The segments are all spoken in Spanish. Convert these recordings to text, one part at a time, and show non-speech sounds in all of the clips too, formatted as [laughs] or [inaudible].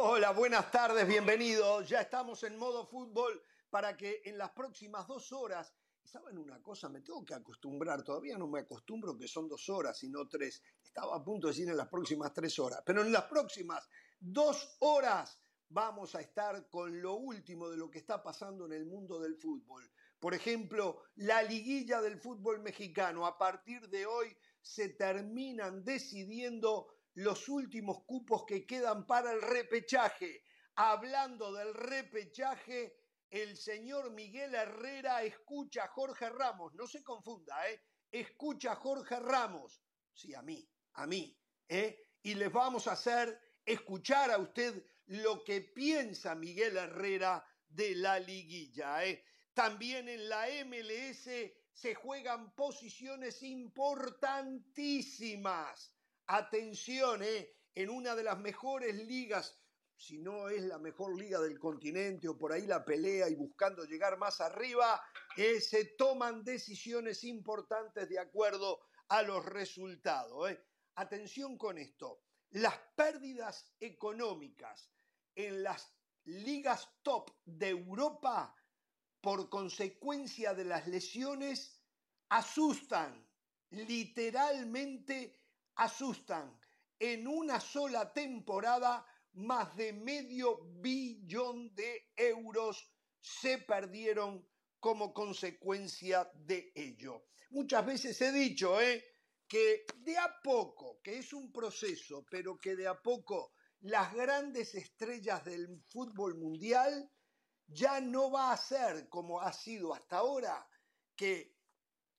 Hola, buenas tardes, bienvenidos. Ya estamos en modo fútbol para que en las próximas dos horas, ¿saben una cosa? Me tengo que acostumbrar, todavía no me acostumbro que son dos horas y no tres. Estaba a punto de decir en las próximas tres horas, pero en las próximas dos horas vamos a estar con lo último de lo que está pasando en el mundo del fútbol. Por ejemplo, la liguilla del fútbol mexicano. A partir de hoy se terminan decidiendo los últimos cupos que quedan para el repechaje. Hablando del repechaje, el señor Miguel Herrera escucha a Jorge Ramos. No se confunda, ¿eh? Escucha a Jorge Ramos. Sí, a mí, a mí. ¿eh? Y les vamos a hacer escuchar a usted lo que piensa Miguel Herrera de la liguilla. ¿eh? También en la MLS se juegan posiciones importantísimas. Atención, ¿eh? en una de las mejores ligas, si no es la mejor liga del continente o por ahí la pelea y buscando llegar más arriba, eh, se toman decisiones importantes de acuerdo a los resultados. ¿eh? Atención con esto, las pérdidas económicas en las ligas top de Europa por consecuencia de las lesiones asustan, literalmente asustan. En una sola temporada, más de medio billón de euros se perdieron como consecuencia de ello. Muchas veces he dicho ¿eh? que de a poco, que es un proceso, pero que de a poco las grandes estrellas del fútbol mundial ya no va a ser como ha sido hasta ahora, que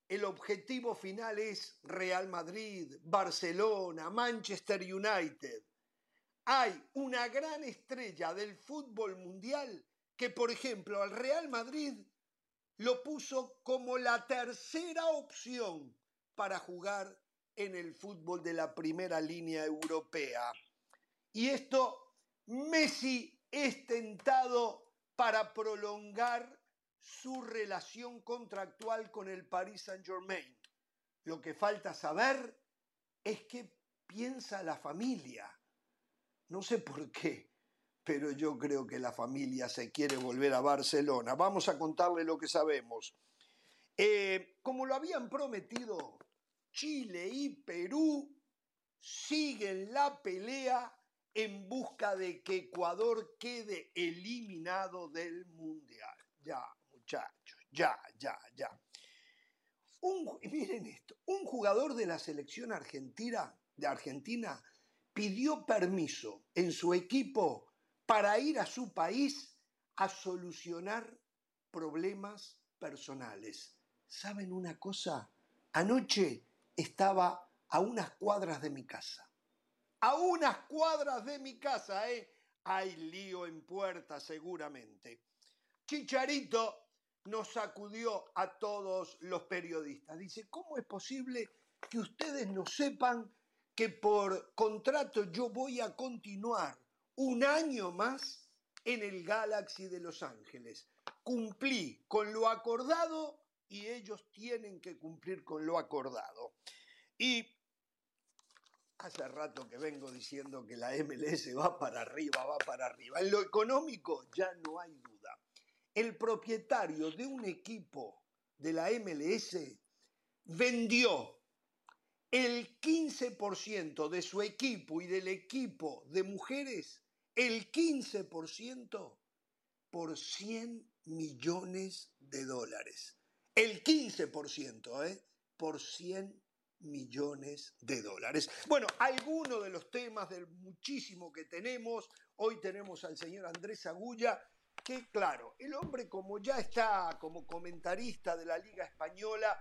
el objetivo final es Real Madrid, Barcelona, Manchester United. Hay una gran estrella del fútbol mundial que, por ejemplo, al Real Madrid lo puso como la tercera opción para jugar en el fútbol de la primera línea europea. Y esto, Messi es tentado para prolongar su relación contractual con el Paris Saint-Germain. Lo que falta saber es qué piensa la familia. No sé por qué, pero yo creo que la familia se quiere volver a Barcelona. Vamos a contarle lo que sabemos. Eh, como lo habían prometido, Chile y Perú siguen la pelea en busca de que Ecuador quede eliminado del Mundial. Ya, ya, ya, ya. miren esto, un jugador de la selección argentina, de Argentina pidió permiso en su equipo para ir a su país a solucionar problemas personales. ¿Saben una cosa? Anoche estaba a unas cuadras de mi casa a unas cuadras de mi casa, ¿eh? Hay lío en puerta seguramente. Chicharito nos sacudió a todos los periodistas. Dice, ¿cómo es posible que ustedes no sepan que por contrato yo voy a continuar un año más en el Galaxy de Los Ángeles? Cumplí con lo acordado y ellos tienen que cumplir con lo acordado. Y Hace rato que vengo diciendo que la MLS va para arriba, va para arriba. En lo económico ya no hay duda. El propietario de un equipo de la MLS vendió el 15% de su equipo y del equipo de mujeres, el 15% por 100 millones de dólares. El 15%, ¿eh? Por 100 millones de dólares. Bueno, algunos de los temas del muchísimo que tenemos. Hoy tenemos al señor Andrés Agulla, que claro, el hombre como ya está como comentarista de la Liga Española,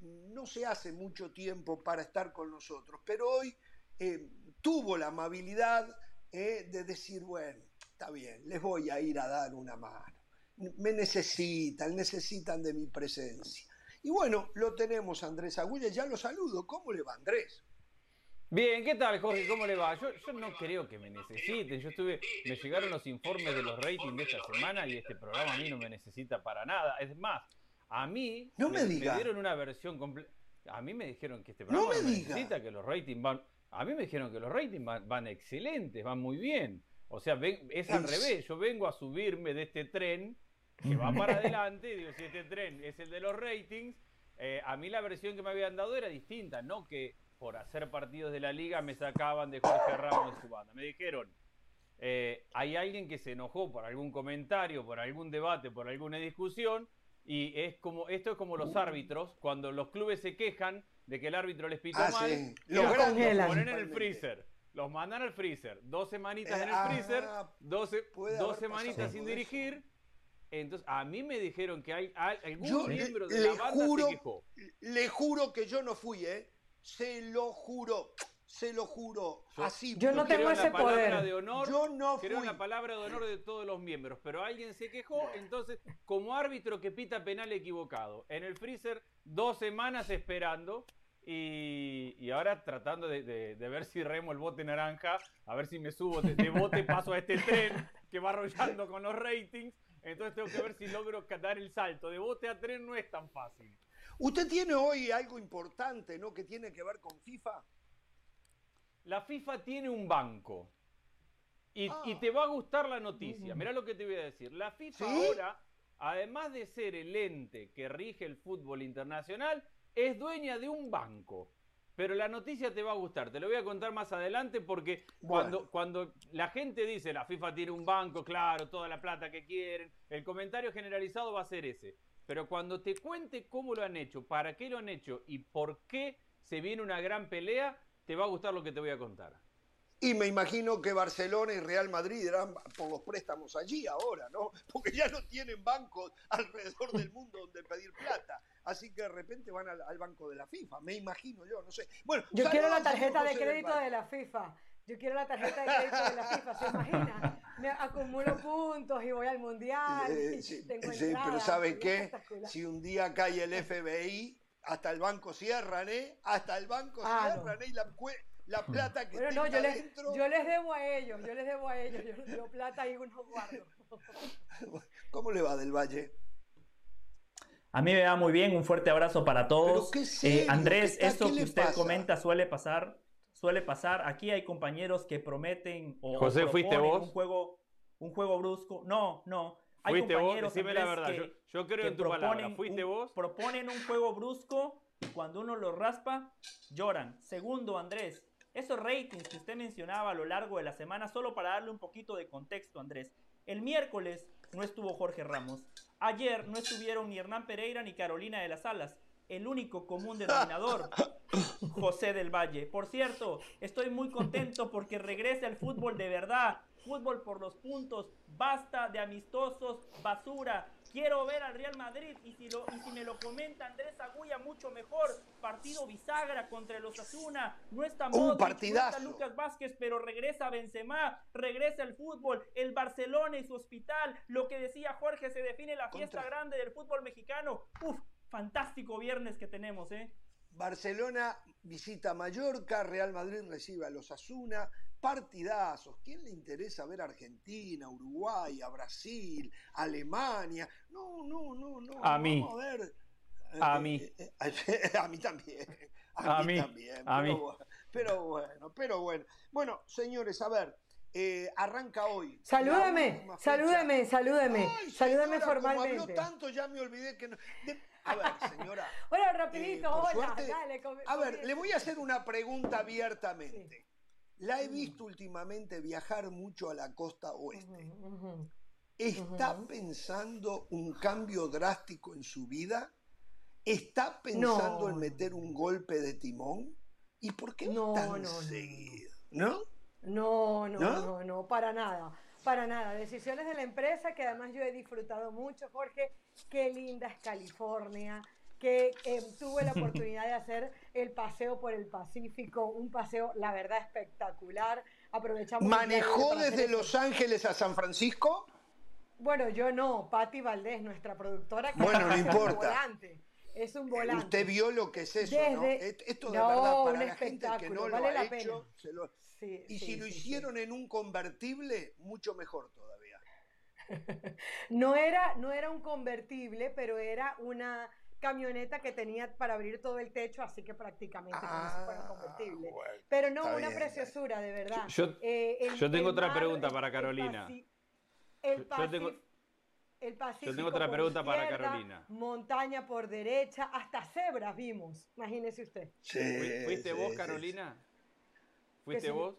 no se hace mucho tiempo para estar con nosotros, pero hoy eh, tuvo la amabilidad eh, de decir, bueno, está bien, les voy a ir a dar una mano. Me necesitan, necesitan de mi presencia. Y bueno, lo tenemos Andrés Agulla, ya lo saludo. ¿Cómo le va Andrés? Bien, ¿qué tal Jorge? ¿Cómo le va? Yo, no creo que me necesiten. Yo estuve, me llegaron los informes de los ratings de esta semana y este programa a mí no me necesita para nada. Es más, a mí no me, dieron una versión completa. A mí me dijeron que este programa no me, necesita, que los ratings van. A mí me dijeron que los ratings van, van excelentes, van muy bien. O sea, es al revés. Yo vengo a subirme de este tren que va para [laughs] adelante. digo, si este tren es el de los ratings, eh, a mí la versión que me habían dado era distinta. No que por hacer partidos de la liga me sacaban de Jorge Ramos de su banda. Me dijeron, eh, hay alguien que se enojó por algún comentario, por algún debate, por alguna discusión. Y es como, esto es como los árbitros, cuando los clubes se quejan de que el árbitro les pitó ah, mal, los, ponen en el freezer. Los mandan al freezer. Dos semanitas en el eh, freezer, ah, dos, semanitas sin dirigir. Entonces, a mí me dijeron que hay, algún miembro de la banda juro, se quejó. Le juro que yo no fui, ¿eh? Se lo juro. Se lo juro. Yo, así. Yo no tengo ese poder. De honor, yo no fui. la palabra de honor de todos los miembros. Pero alguien se quejó. Entonces, como árbitro que pita penal equivocado. En el freezer, dos semanas esperando. Y, ahora tratando de, ver si remo el bote naranja, a ver si me subo de, bote paso a este tren que va arrollando con los ratings. Entonces tengo que ver si logro dar el salto. De bote a tren no es tan fácil. Usted tiene hoy algo importante, ¿no? Que tiene que ver con FIFA. La FIFA tiene un banco. Y, ah. te va a gustar la noticia. Mirá lo que te voy a decir. La FIFA ahora, además de ser el ente que rige el fútbol internacional, es dueña de un banco. Pero la noticia te va a gustar, te lo voy a contar más adelante porque cuando, cuando la gente dice la FIFA tiene un banco, claro, toda la plata que quieren, el comentario generalizado va a ser ese. Pero cuando te cuente cómo lo han hecho, para qué lo han hecho y por qué se viene una gran pelea, te va a gustar lo que te voy a contar. Y me imagino que Barcelona y Real Madrid eran por los préstamos allí ahora, ¿no? [laughs] Porque ya no tienen bancos alrededor del mundo donde pedir plata. Así que de repente van al, banco de la FIFA, me imagino yo, no sé. Bueno, yo quiero la tarjeta de crédito de la FIFA. Yo quiero la tarjeta de crédito de la FIFA, ¿se imagina? Me acumulo [laughs] puntos y voy al mundial. Eh, sí, pero ¿sabe qué? Si un día cae el FBI, hasta el banco cierran, ¿eh? Hasta el banco ah, cierran, ¿eh? Y la, la plata que no, yo les, yo les debo a ellos, yo les debo a ellos, yo, plata y unos guardo. [laughs] ¿Cómo le va del Valle? A mí me va muy bien, un fuerte abrazo para todos. Eh, Andrés, esto que usted comenta suele pasar, suele pasar. Aquí hay compañeros que prometen o, José, ¿fuiste vos? un juego, un juego brusco. No, no. Hay ¿Fuiste compañeros vos? la verdad. yo, creo en tu palabra. ¿Fuiste vos? Proponen un juego brusco y cuando uno lo raspa, lloran. Segundo, Andrés, esos ratings que usted mencionaba a lo largo de la semana, solo para darle un poquito de contexto, Andrés. El miércoles no estuvo Jorge Ramos. Ayer no estuvieron ni Hernán Pereira ni Carolina de las Alas. El único común denominador, [laughs] José del Valle. Por cierto, estoy muy contento porque regresa el fútbol de verdad. Fútbol por los puntos. Basta de amistosos, basura. Quiero ver al Real Madrid y si, lo, y si me lo comenta Andrés Agulla, mucho mejor. Partido bisagra contra los Osasuna. No está Modric, no está Lucas Vázquez, pero regresa Benzema, regresa el fútbol, el Barcelona y su hospital. Lo que decía Jorge, se define la fiesta grande del fútbol mexicano. Uf, fantástico viernes que tenemos, ¿eh? Barcelona visita Mallorca, Real Madrid recibe a los Asuna, partidazos. ¿Quién le interesa ver a Argentina, Uruguay, a Brasil, Alemania? No, no, no, no. A mí. a ver. A mí. Eh, eh, [laughs] eh, a mí también. A, mí, también. A pero, mí. pero bueno, pero bueno. Bueno, señores, a ver. arranca hoy. Salúdeme, salúdeme, salúdeme, salúdeme formalmente. Como habló tanto, ya me olvidé que no. A ver, señora. [laughs] bueno, rapidito, hola, dale, A ver, le voy a hacer una pregunta abiertamente. La he visto últimamente viajar mucho a la costa oeste. ¿Está pensando un cambio drástico en su vida? ¿Está pensando en meter un golpe de timón? ¿Y por qué no, tan no, seguido? ¿No? No, no, no, no, para nada. Para nada. Decisiones de la empresa que además yo he disfrutado mucho, Jorge. Qué linda es California que eh, tuve la oportunidad de [laughs] hacer el paseo por el Pacífico, un paseo, la verdad, espectacular. Aprovechamos. ¿Manejó desde Los Ángeles a San Francisco? Bueno, yo no, Patti Valdés, nuestra productora, que bueno, no importa. Un volante. Es un volante. Usted vio lo que es eso, ¿no? Esto de verdad para la gente que no lo ha hecho, y si lo hicieron en un convertible, mucho mejor todavía. [laughs] no era, no era un convertible, pero era una camioneta que tenía para abrir todo el techo, así que prácticamente Ah, convertible. bueno, Pero no, una bien, preciosura, de verdad. Yo- Eh, el- yo tengo otra mar, pregunta para Carolina. El Yo- yo tengo- Pacífico- el Pacífico tengo otra por pregunta para Carolina. Montaña por derecha, hasta cebras vimos, imagínese usted. Sí, ¿Fui- ¿Fuiste sí, vos, Carolina? ¿Fuiste vos?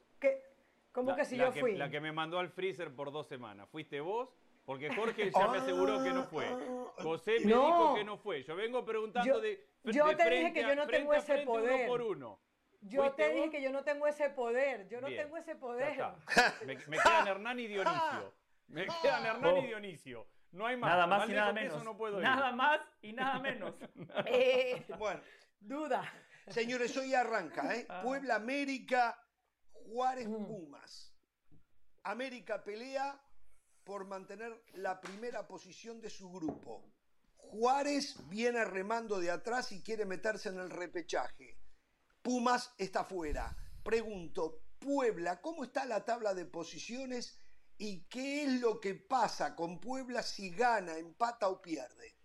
¿Cómo La- que si la yo fui? La que me mandó al freezer por dos semanas. ¿Fuiste vos? Porque Jorge [laughs] ya me aseguró que no fue. Ah, José me No. dijo que no fue. Yo vengo preguntando Yo- de, yo de te dije que a- yo no tengo ese frente, poder. Uno por uno. Yo ¿Fuiste te dije vos? que yo no tengo ese poder, yo no Bien. tengo ese Ya poder. está. Me, me quedan Hernán y Dionisio. Me [laughs] quedan Hernán Oh. y Dionisio. No hay más. Nada más y nada menos. No puedo nada más y nada menos. [laughs] Eh, Bueno, duda. señores, hoy arranca, ¿eh? Ah. Puebla América, Juárez Mm. Pumas. América pelea por mantener la primera posición de su grupo. Juárez viene remando de atrás y quiere meterse en el repechaje. Pumas está fuera. Pregunto, Puebla, ¿cómo está la tabla de posiciones y qué es lo que pasa con Puebla si gana, empata o pierde?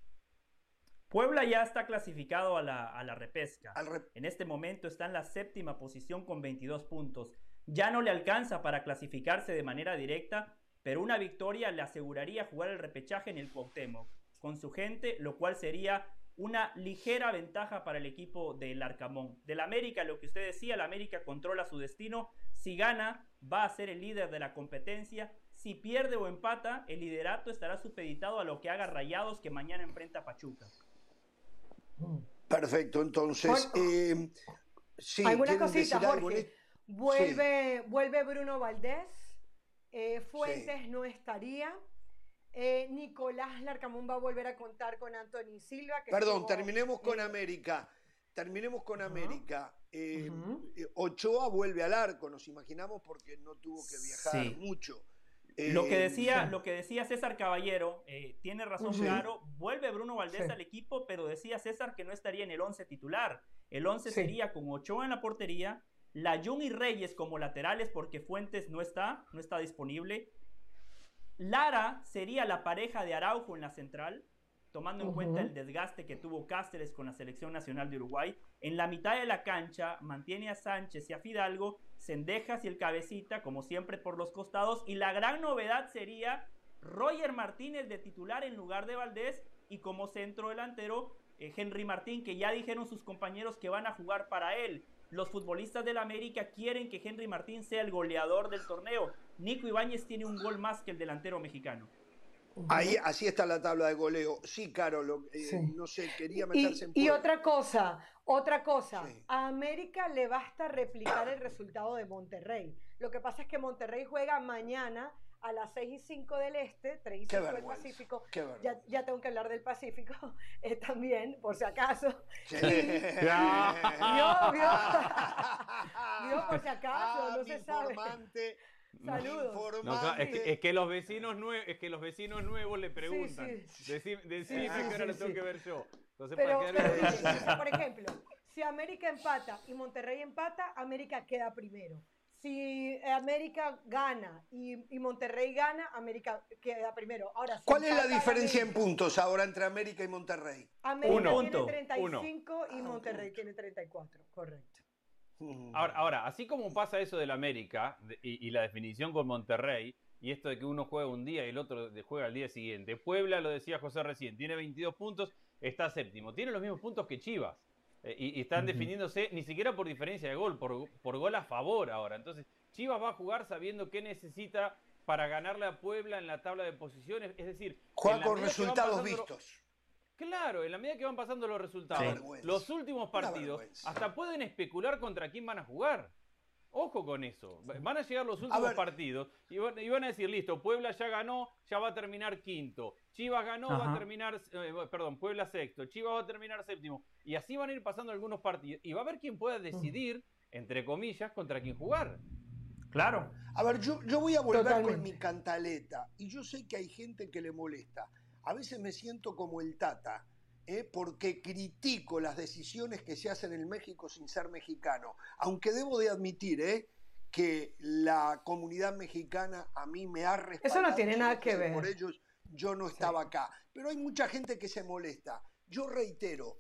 Puebla ya está clasificado a la, a la repesca. En este momento está en la séptima posición con 22 puntos. Ya no le alcanza para clasificarse de manera directa, pero una victoria le aseguraría jugar el repechaje en el Cuauhtémoc con su gente, lo cual sería una ligera ventaja para el equipo del Arcamón. Del América, lo que usted decía, el América controla su destino. Si gana, va a ser el líder de la competencia. Si pierde o empata, el liderato estará supeditado a lo que haga Rayados que mañana enfrenta a Pachuca. Perfecto, entonces. Bueno, eh, sí, Alguna ¿quieren cosita, decir algo en Jorge. Vuelve, vuelve Bruno Valdés. eh, Fuentes no estaría. eh, Nicolás Larcamón va a volver a contar con Anthony Silva. que Perdón, estuvo, terminemos con América. Terminemos con. América. Eh, Ujú. eh, Ochoa vuelve al arco, nos imaginamos, porque no tuvo que viajar Sí. mucho. Lo que Eh, decía, lo que decía César Caballero, eh, tiene razón Sí. claro, vuelve Bruno Valdés Sí. al equipo, pero decía César que no estaría en el 11 titular. El 11 Sí. sería con Ochoa en la portería, Layun y Reyes como laterales porque Fuentes no está, no está disponible. Lara sería la pareja de Araujo en la central, tomando en cuenta el desgaste que tuvo Cáceres con la selección nacional de Uruguay. En la mitad de la cancha mantiene a Sánchez y a Fidalgo, Cendejas y el Cabecita, como siempre por los costados. Y la gran novedad sería Roger Martínez de titular en lugar de Valdés y como centro delantero eh, Henry Martín, que ya dijeron sus compañeros que van a jugar para él. Los futbolistas del América quieren que Henry Martín sea el goleador del torneo. Nico Ibáñez tiene un gol más que el delantero mexicano. Ahí, así está la tabla de goleo. Sí, Caro, lo- eh, Sí. no sé, quería Y, meterse en y otra cosa, otra cosa, Sí. a América le basta replicar el resultado de Monterrey. Lo que pasa es que Monterrey juega mañana a las 6 y 5 del Este, 3 y Qué 5 del. Pacífico. Qué Ya, ya tengo que hablar del Pacífico [laughs] eh, también, por si acaso. Sí. Vio, vio. Vio, por si acaso, Ah, no se sabe. informante, [laughs] mi Saludos. No, es, que, es que los vecinos nuevos, es que los vecinos nuevos le preguntan. sí. Decí- decime Sí, sí, que ahora sí, lo tengo sí. que ver yo. Entonces, Pero, para pero quedar- miren, o sea, por ejemplo, si América empata y Monterrey empata, América queda primero. Si América gana y, y Monterrey gana, América queda primero. Ahora, si ¿Cuál es la diferencia en puntos ahora entre América y Monterrey? América Uno. tiene Punto. 35 y Ah, Monterrey tiene 34, correcto. Mm. Ahora, ahora, así como pasa eso del América de- y, y la definición con Monterrey, y esto de que uno juega un día y el otro juega al día siguiente, Puebla, lo decía José recién, tiene 22 puntos, está séptimo, tiene los mismos puntos que Chivas. Eh, y, y están Ujú. definiéndose ni siquiera por diferencia de gol, por, por gol a favor ahora. Entonces, Chivas va a jugar sabiendo qué necesita para ganarle a Puebla en la tabla de posiciones. Es decir, Juega en la con medida que van resultados lo- vistos. Claro, en la medida que van pasando los resultados, los últimos partidos, hasta pueden especular contra quién van a jugar. Ojo con eso. Van a llegar los últimos partidos y van, y van a decir, listo, Puebla ya ganó, ya va a terminar quinto. Chivas ganó, va a terminar, eh, perdón, Puebla sexto. Chivas va a terminar séptimo. Y así van a ir pasando algunos partidos. Y va a haber quien pueda decidir, entre comillas, contra quién jugar. Claro. A ver, yo, yo voy a volver con mi cantaleta y yo sé que hay gente que le molesta. A veces me siento como el Tata, ¿eh? porque critico las decisiones que se hacen en México sin ser mexicano. Aunque debo de admitir ¿eh? que la comunidad mexicana a mí me ha respaldado. Eso no tiene nada que ver. Por ellos yo no estaba acá. Pero hay mucha gente que se molesta. yo reitero,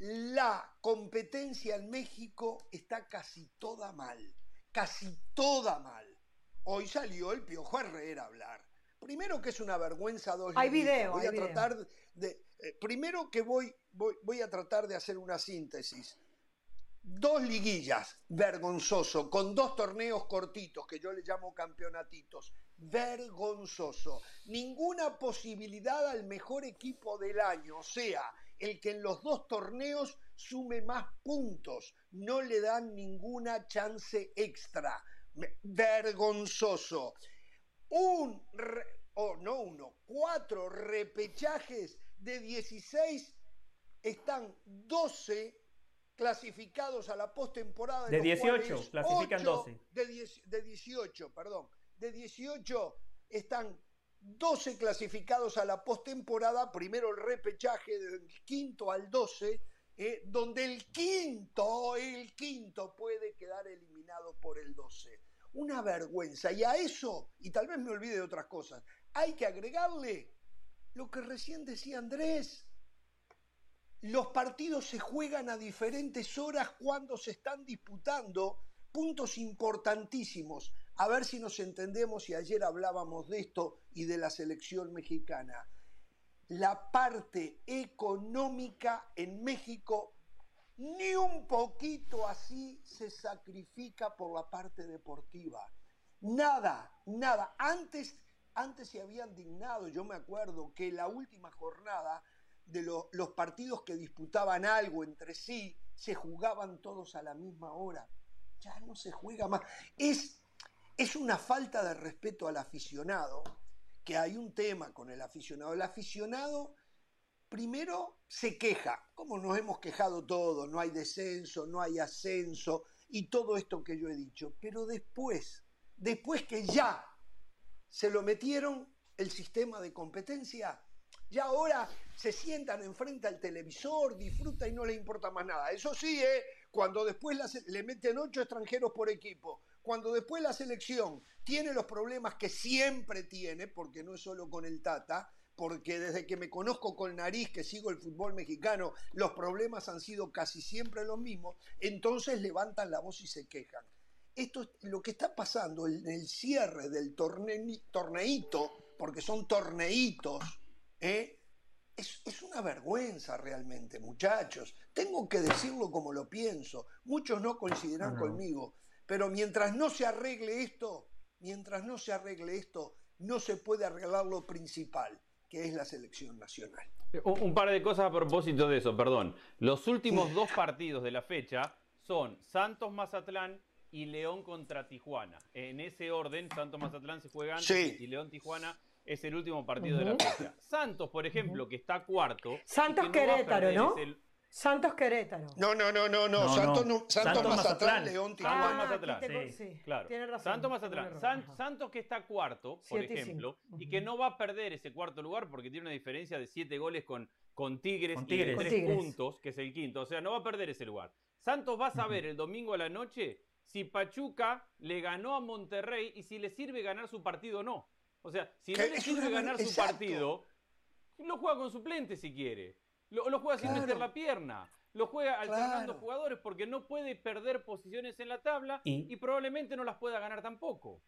la competencia en México está casi toda mal, casi toda mal. Hoy salió el Piojo Herrera a hablar. Primero que es una vergüenza dos Hay video, voy hay a tratar de eh, primero que voy, voy voy a tratar de hacer una síntesis. Dos liguillas, vergonzoso, con dos torneos cortitos que yo le llamo campeonatitos, vergonzoso. Ninguna posibilidad al mejor equipo del año, o sea, el que en los dos torneos sume más puntos. No le dan ninguna chance extra. Vergonzoso. Un, o no uno, cuatro repechajes de 16 están 12 clasificados a la postemporada. De, de 18, clasifican 12. De, 10, de 18, perdón. De 18 están 12 clasificados a la postemporada, primero el repechaje del quinto al 12, eh, donde el quinto, el quinto puede quedar eliminado por el 12. Una vergüenza. Y a eso, y tal vez me olvide de otras cosas, hay que agregarle lo que recién decía Andrés. Los partidos se juegan a diferentes horas cuando se están disputando puntos importantísimos a ver si nos entendemos y ayer hablábamos de esto y de la selección mexicana. La parte económica en México ni un poquito así se sacrifica por la parte deportiva. Nada, nada. Antes, antes se habían dignado, yo me acuerdo que la última jornada de lo, los partidos que disputaban algo entre sí se jugaban todos a la misma hora. Ya no se juega más. Es es una falta de respeto al aficionado, que hay un tema con el aficionado. El aficionado primero se queja, como nos hemos quejado todos, no hay descenso, no hay ascenso y todo esto que yo he dicho. Pero después, después que ya se lo metieron el sistema de competencia, ya ahora se sientan enfrente al televisor, disfrutan y no les importa más nada. Eso sí, ¿eh? cuando después le meten ocho extranjeros por equipo, cuando después la selección tiene los problemas que siempre tiene, porque no es solo con el Tata, porque desde que me conozco con nariz, que sigo el fútbol mexicano, los problemas han sido casi siempre los mismos, entonces levantan la voz y se quejan. Esto es lo que está pasando en el cierre del torneito, porque son torneitos, ¿eh? es, es, una vergüenza realmente, muchachos. Tengo que decirlo como lo pienso. Muchos no coincidirán no. conmigo, pero mientras no se arregle esto, mientras no se arregle esto, no se puede arreglar lo principal, que es la selección nacional. Un, un par de cosas a propósito de eso, perdón. Los últimos dos partidos de la fecha son Santos Mazatlán y León contra Tijuana. En ese orden, Santos Mazatlán se juega antes Sí. y León Tijuana es el último partido de la fecha. Santos, por ejemplo, que está cuarto. Santos que no Querétaro, ¿no? el- Santos Querétaro. No, no, no, no, no. Santos, no. Santos, Santos Mazatlán, Mazatlán. León, Ah, Tijuana. Mazatlán, aquí tengo- sí. sí, Claro. Tiene razón. Santos Mazatlán. San-. Santos que está cuarto, por Siete y ejemplo, y que no va a perder ese cuarto lugar porque tiene una diferencia de siete goles con, con Tigres Con y de Tigres. tres Con Tigres. puntos, que es el quinto. O sea, no va a perder ese lugar. Santos va a saber el domingo a la noche si Pachuca le ganó a Monterrey y si le sirve ganar su partido o no. O sea, si no le sirve ganar su partido, lo juega con suplente si quiere. Lo, lo juega sin Claro. meter la pierna. Lo juega alternando Claro. jugadores porque no puede perder posiciones en la tabla Y- y probablemente no las pueda ganar tampoco.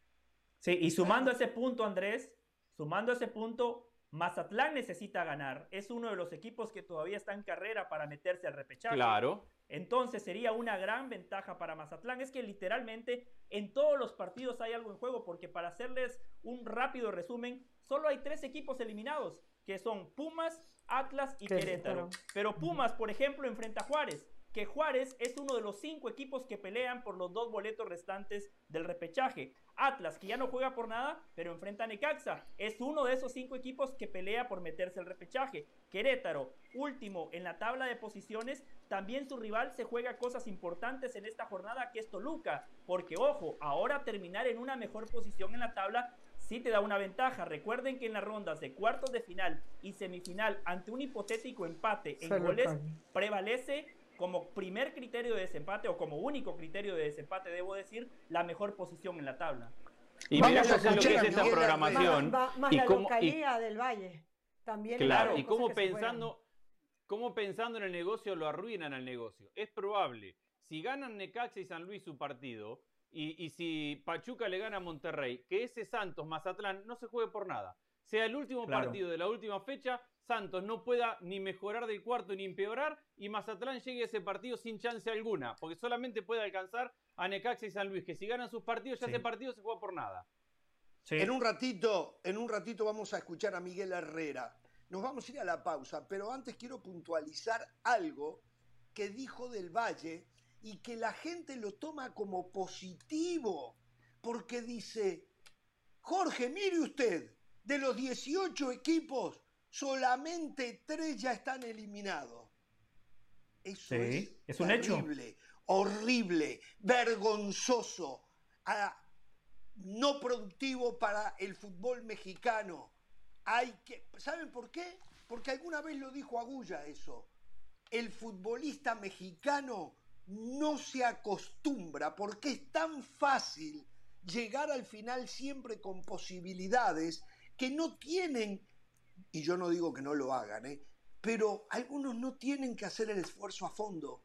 Sí, y sumando ese punto, Andrés, sumando ese punto, Mazatlán necesita ganar. Es uno de los equipos que todavía está en carrera para meterse al repechaje. Claro. Entonces sería una gran ventaja para Mazatlán. Es que literalmente en todos los partidos hay algo en juego, porque para hacerles un rápido resumen, solo hay tres equipos eliminados, que son Pumas, Atlas y Querétaro. Pero Pumas, por ejemplo, enfrenta a Juárez, que Juárez es uno de los cinco equipos que pelean por los dos boletos restantes del repechaje. Atlas, que ya no juega por nada, pero enfrenta a Necaxa, es uno de esos cinco equipos que pelea por meterse al repechaje. Querétaro, último en la tabla de posiciones, también su rival se juega cosas importantes en esta jornada que es Toluca, porque ojo, ahora terminar en una mejor posición en la tabla sí te da una ventaja. Recuerden que en las rondas de cuartos de final y semifinal ante un hipotético empate en Se goles prevalece como primer criterio de desempate o como único criterio de desempate, debo decir, la mejor posición en la tabla. Y Vamos mirá a José, lo que es esta Miguel programación. Más, más y la cómo- y- localía del Valle. También Claro, y cómo pensando, cómo pensando en el negocio lo arruinan al negocio. Es probable, si ganan Necaxa y San Luis su partido, y, si Pachuca le gana a Monterrey, que ese Santos Mazatlán no se juegue por nada. Sea el último partido de la última fecha, Santos no pueda ni mejorar del cuarto ni empeorar, y Mazatlán llegue a ese partido sin chance alguna, porque solamente puede alcanzar a Necaxa y San Luis, que si ganan sus partidos, ya ese partido se juega por nada. En un ratito, en un ratito vamos a escuchar a Miguel Herrera. Nos vamos a ir a la pausa, pero antes quiero puntualizar algo que dijo del Valle y que la gente lo toma como positivo, porque dice, Jorge, mire usted, de los 18 equipos, solamente tres ya están eliminados. Eso es, un horrible, horrible, vergonzoso, no productivo para el fútbol mexicano. Hay que, ¿Saben por qué? Porque alguna vez lo dijo Agulla eso. El futbolista mexicano no se acostumbra porque es tan fácil llegar al final siempre con posibilidades que no tienen, y yo no digo que no lo hagan, ¿eh? pero algunos no tienen que hacer el esfuerzo a fondo.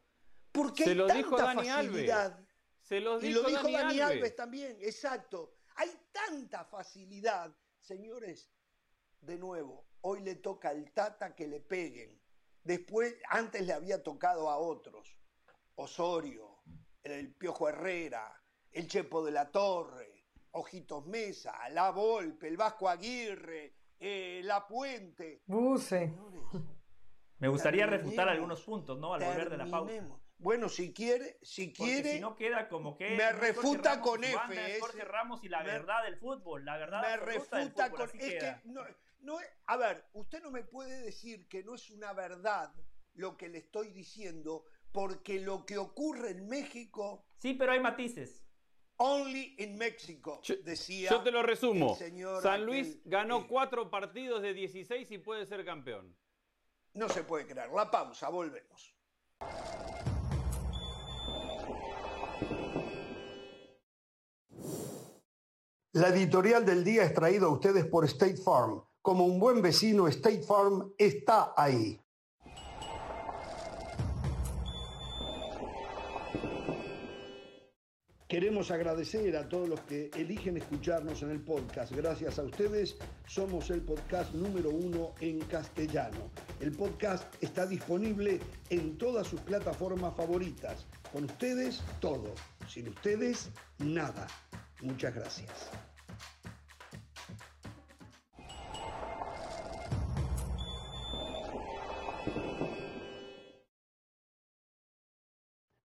Porque Se hay lo tanta dijo Dani facilidad. Alves. Se y lo dijo Dani, Alves también, exacto. Hay tanta facilidad. Señores, de nuevo, hoy le toca al Tata que le peguen. Después, antes le había tocado a otros. Osorio, el Piojo Herrera, el Chepo de la Torre, Ojitos Mesa, La Volpe, el Vasco Aguirre, eh, La Puente. Buse. Me gustaría refutar algunos puntos, ¿no? Al volver de la pausa. Bueno, si quiere, si quiere. si no queda como que. Me refuta con F. Jorge Ramos y la verdad del fútbol. La verdad Me refuta con. Es que no, no, a ver, usted no me puede decir que no es una verdad lo que le estoy diciendo, porque lo que ocurre en México... Sí, pero hay matices. Only in Mexico, decía. Yo te lo resumo. San Luis ganó cuatro partidos de 16 y puede ser campeón. No se puede creer. La pausa, volvemos. La editorial del día es traída a ustedes por State Farm. Como un buen vecino, State Farm está ahí. Queremos agradecer a todos los que eligen escucharnos en el podcast. Gracias a ustedes somos el podcast número uno en castellano. El podcast está disponible en todas sus plataformas favoritas. Con ustedes todo. Sin ustedes nada. Muchas gracias.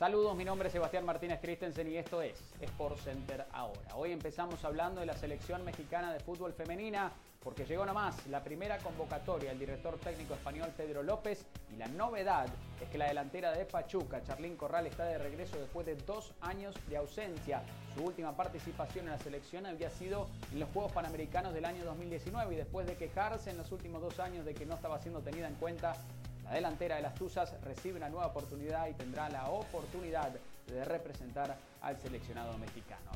Saludos, mi nombre es Sebastián Martínez Christensen y esto es Sport Center ahora. Hoy empezamos hablando de la selección mexicana de fútbol femenina porque llegó nomás la primera convocatoria del director técnico español Pedro López y la novedad es que la delantera de Pachuca, Charlín Corral, está de regreso después de dos años de ausencia. Su última participación en la selección había sido en los Juegos Panamericanos del año 2019 y después de quejarse en los últimos dos años de que no estaba siendo tenida en cuenta la delantera de las Tuzas recibe una nueva oportunidad y tendrá la oportunidad de representar al seleccionado mexicano.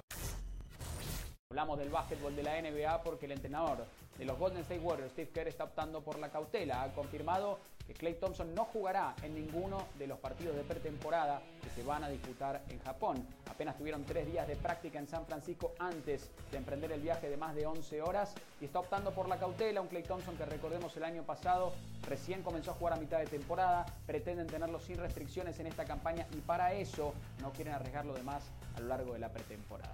Hablamos del básquetbol de la NBA porque el entrenador de los Golden State Warriors, Steve Kerr, está optando por la cautela. Ha confirmado que Clay Thompson no jugará en ninguno de los partidos de pretemporada que se van a disputar en Japón. Apenas tuvieron tres días de práctica en San Francisco antes de emprender el viaje de más de 11 horas y está optando por la cautela. Un Clay Thompson que recordemos el año pasado recién comenzó a jugar a mitad de temporada. Pretenden tenerlo sin restricciones en esta campaña y para eso no quieren arriesgar lo demás a lo largo de la pretemporada.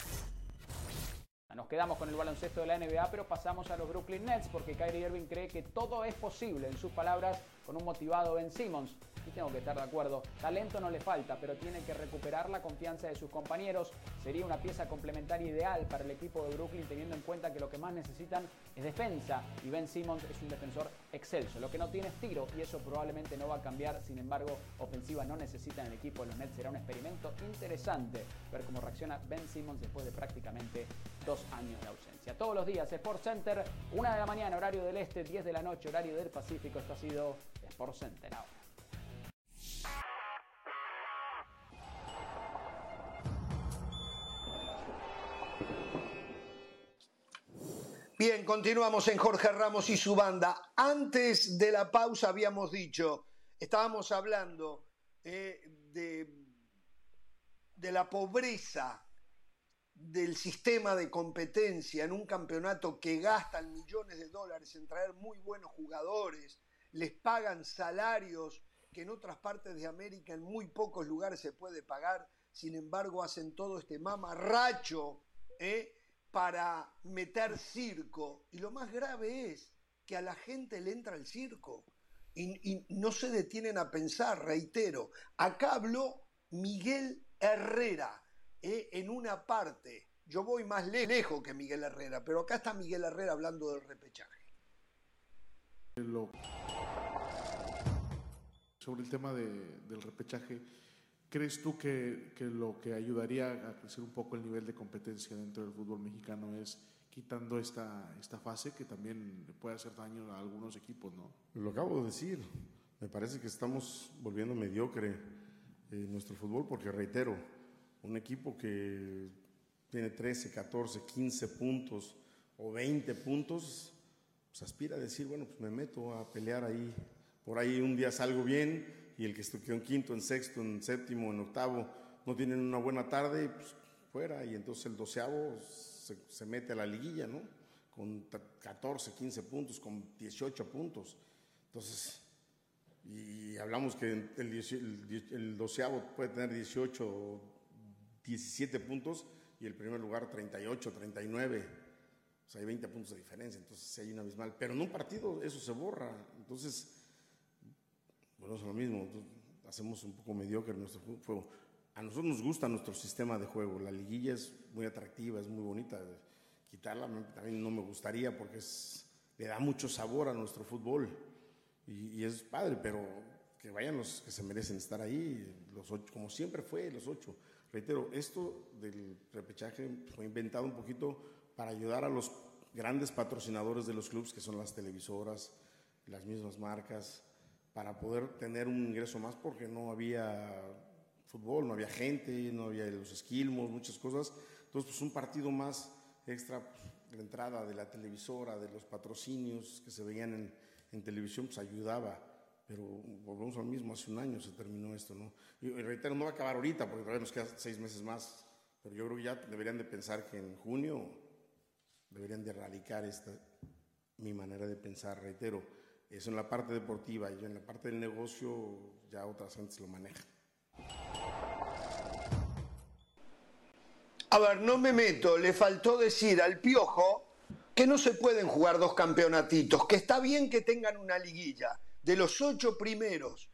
Nos quedamos con el baloncesto de la NBA, pero pasamos a los Brooklyn Nets porque Kyrie Irving cree que todo es posible, en sus palabras, con un motivado Ben Simmons. Y tengo que estar de acuerdo, talento no le falta, pero tiene que recuperar la confianza de sus compañeros. Sería una pieza complementaria ideal para el equipo de Brooklyn, teniendo en cuenta que lo que más necesitan es defensa. Y Ben Simmons es un defensor excelso. Lo que no tiene es tiro y eso probablemente no va a cambiar. Sin embargo, ofensiva no necesitan el equipo de los Nets. Será un experimento interesante ver cómo reacciona Ben Simmons después de prácticamente dos años de ausencia. Todos los días, Sport Center, una de la mañana, horario del este, 10 de la noche, horario del Pacífico. Esto ha sido Sport Center. Bien, continuamos en Jorge Ramos y su banda. Antes de la pausa habíamos dicho, estábamos hablando eh, de, de la pobreza del sistema de competencia en un campeonato que gastan millones de dólares en traer muy buenos jugadores, les pagan salarios que en otras partes de América en muy pocos lugares se puede pagar, sin embargo hacen todo este mamarracho ¿eh? para meter circo. Y lo más grave es que a la gente le entra el circo y, no se detienen a pensar, reitero. Acá habló Miguel Herrera ¿eh? en una parte. Yo voy más lejos que Miguel Herrera, pero acá está Miguel Herrera hablando del repechaje. Sobre el tema de, del repechaje, ¿crees tú que, que, lo que ayudaría a crecer un poco el nivel de competencia dentro del fútbol mexicano es quitando esta, esta fase que también puede hacer daño a algunos equipos, ¿no? Lo acabo de decir, me parece que estamos volviendo mediocre eh, nuestro fútbol porque reitero, un equipo que tiene 13, 14, 15 puntos o 20 puntos, pues aspira a decir, bueno, pues me meto a pelear ahí. Por ahí un día salgo bien y el que quedó en quinto, en sexto, en séptimo, en octavo, no tienen una buena tarde, pues fuera. Y entonces el doceavo se, mete a la liguilla, ¿no? Con 14, 15 puntos, con 18 puntos. Entonces, y hablamos que el doceavo puede tener 18 17 puntos y el primer lugar 38, 39. O sea, hay 20 puntos de diferencia, entonces hay una abismal. Pero en un partido eso se borra. Entonces, bueno, es lo mismo. Hacemos un poco mediocre nuestro juego. A nosotros nos gusta nuestro sistema de juego. La liguilla es muy atractiva, es muy bonita. Quitarla también no me gustaría porque es, le da mucho sabor a nuestro fútbol. Y, y es padre, pero que vayan los que se merecen estar ahí, los ocho, como siempre fue, los ocho. Reitero, esto del repechaje fue inventado un poquito para ayudar a los grandes patrocinadores de los clubes, que son las televisoras, las mismas marcas, para poder tener un ingreso más, porque no había fútbol, no había gente, no había los esquilmos, muchas cosas. Entonces, pues un partido más extra, pues, la entrada de la televisora, de los patrocinios que se veían en, en televisión, pues ayudaba pero volvemos al mismo, hace un año se terminó esto, ¿no? Y, reitero, no va a acabar ahorita, porque todavía nos quedan seis meses más, pero yo creo que ya deberían de pensar que en junio deberían de erradicar esta, mi manera de pensar, reitero, eso en la parte deportiva y en la parte del negocio ya otras gentes lo manejan. A ver, no me meto, le faltó decir al Piojo que no se pueden jugar dos campeonatitos, que está bien que tengan una liguilla, de los ocho primeros,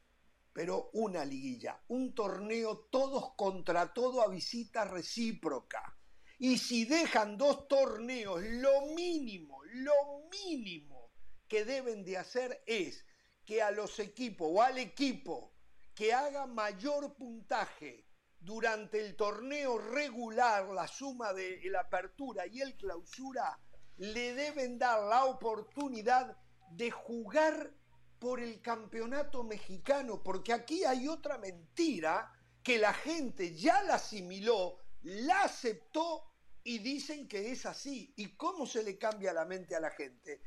pero una liguilla, un torneo todos contra todo a visita recíproca. Y si dejan dos torneos, lo mínimo, lo mínimo que deben de hacer es que a los equipos o al equipo que haga mayor puntaje durante el torneo regular, la suma de la apertura y el clausura, le deben dar la oportunidad de jugar por el campeonato mexicano, porque aquí hay otra mentira que la gente ya la asimiló, la aceptó y dicen que es así. ¿Y cómo se le cambia la mente a la gente?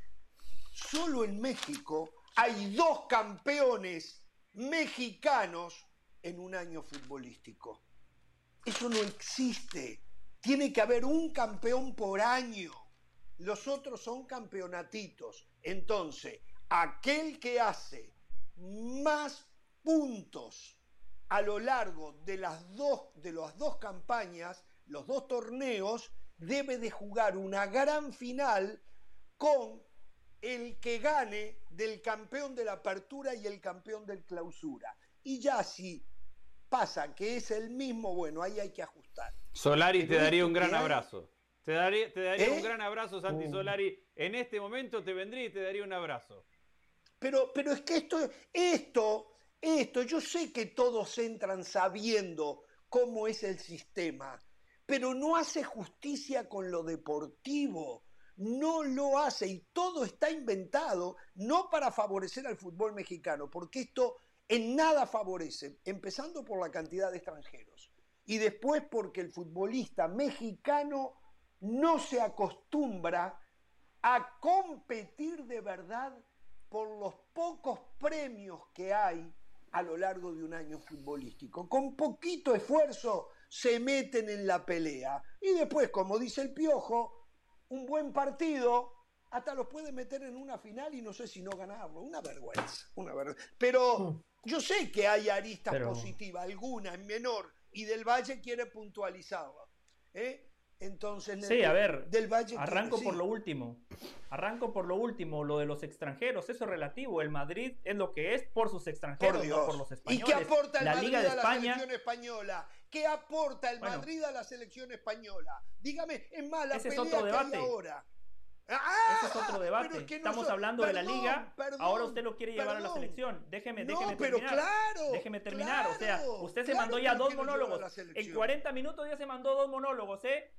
Solo en México hay dos campeones mexicanos en un año futbolístico. Eso no existe. Tiene que haber un campeón por año. Los otros son campeonatitos. Entonces, aquel que hace más puntos a lo largo de las dos, de las dos campañas, los dos torneos, debe de jugar una gran final con el que gane del campeón de la apertura y el campeón del clausura. Y ya si pasa que es el mismo, bueno, ahí hay que ajustar. Solari te daría un gran abrazo. Te daría, te daría un ¿Eh? gran abrazo, Santi uh. Solari. En este momento te vendría y te daría un abrazo. Pero, pero es que esto, esto, esto, yo sé que todos entran sabiendo cómo es el sistema, pero no hace justicia con lo deportivo no lo hace y todo está inventado no para favorecer al fútbol mexicano, porque esto en nada favorece, empezando por la cantidad de extranjeros y después porque el futbolista mexicano no se acostumbra a competir de verdad por los pocos premios que hay a lo largo de un año futbolístico. Con poquito esfuerzo se meten en la pelea y después, como dice el piojo, un buen partido, hasta los puede meter en una final y no sé si no ganarlo. Una vergüenza, una vergüenza. Pero mm. yo sé que hay aristas positivas, alguna en menor, y Del Valle quiere puntualizarlo. ¿eh? Entonces, sí, a ver, del Valle arranco por lo último. Arranco por lo último, lo de los extranjeros, eso es relativo. El Madrid es lo que es por sus extranjeros, no por los españoles. ¿Y qué aporta el la Madrid Liga de a la selección española? ¿Qué aporta el Madrid a la selección española? Dígame, es más, la ese pelea es otro debate. ahora. ¡Ah! Ese es otro debate. Estamos hablando de la liga. ahora usted lo quiere llevar a la selección. Déjeme, déjeme pero terminar. Claro, déjeme terminar. o sea, usted se mandó ya dos monólogos. En 40 minutos ya se mandó dos monólogos, ¿eh?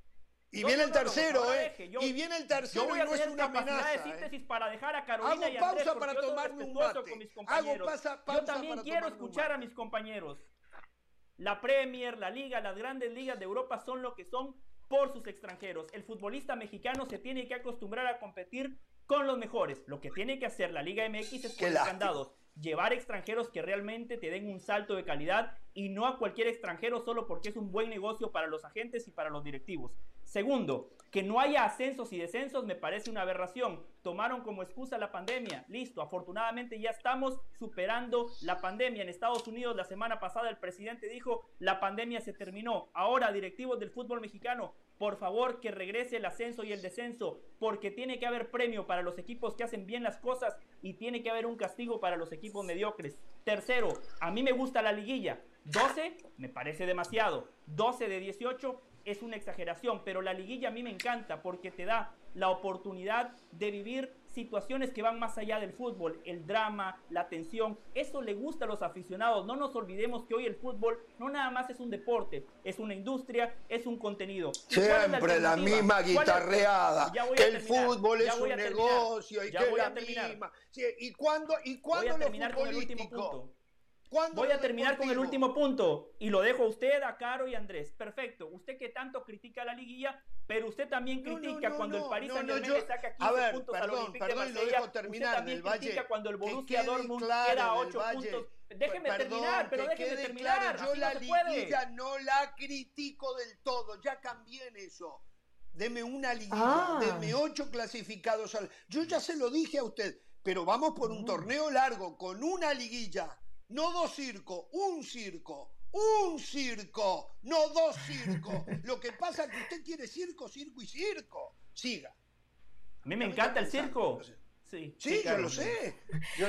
Y viene el tercero, ¿eh? y viene el tercero. Yo voy a tener no es una amenaza, de ¿eh? síntesis para dejar a Carolina Hago y Andrés, pausa para tomarme un mate. Con mis compañeros. Hago pausa yo también quiero escuchar a mis compañeros. La Premier, la Liga, las grandes ligas de Europa son lo que son por sus extranjeros. El futbolista mexicano se tiene que acostumbrar a competir con los mejores. Lo que tiene que hacer la Liga MX es poner candados llevar extranjeros que realmente te den un salto de calidad y no a cualquier extranjero solo porque es un buen negocio para los agentes y para los directivos. Segundo, que no haya ascensos y descensos me parece una aberración. Tomaron como excusa la pandemia. Listo, afortunadamente ya estamos superando la pandemia. En Estados Unidos la semana pasada el presidente dijo, la pandemia se terminó. Ahora, directivos del fútbol mexicano, por favor que regrese el ascenso y el descenso, porque tiene que haber premio para los equipos que hacen bien las cosas y tiene que haber un castigo para los equipos mediocres. Tercero, a mí me gusta la liguilla. 12 me parece demasiado. 12 de 18 es una exageración, pero la liguilla a mí me encanta porque te da la oportunidad de vivir situaciones que van más allá del fútbol, el drama, la tensión, eso le gusta a los aficionados. No nos olvidemos que hoy el fútbol no nada más es un deporte, es una industria, es un contenido. Siempre la, misma guitarreada, que el fútbol es un negocio y que la misma. ¿Y cuándo, y cuándo voy a terminar con el último punto. Voy a terminar con el último punto y lo dejo a usted, a Caro y a Andrés. Perfecto. Usted que tanto critica la liguilla, pero usted también critica cuando el París Saint Germain le saca 15 ver, puntos perdón, al Olympique de Marsella. Usted también critica cuando el Borussia Dortmund queda 8 puntos. Déjeme terminar, pero déjeme terminar. yo la liguilla no la critico del todo. Ya cambié en eso. Deme una liguilla, ah. deme 8 clasificados al. Yo ya se lo dije a usted, pero vamos por un mm. torneo largo con una liguilla no dos circos, un circo, un circo, no dos circos. [laughs] Lo que pasa es que usted quiere circo, circo y circo. Siga. A mí me encanta el circo. Sí, sí, yo, lo sé.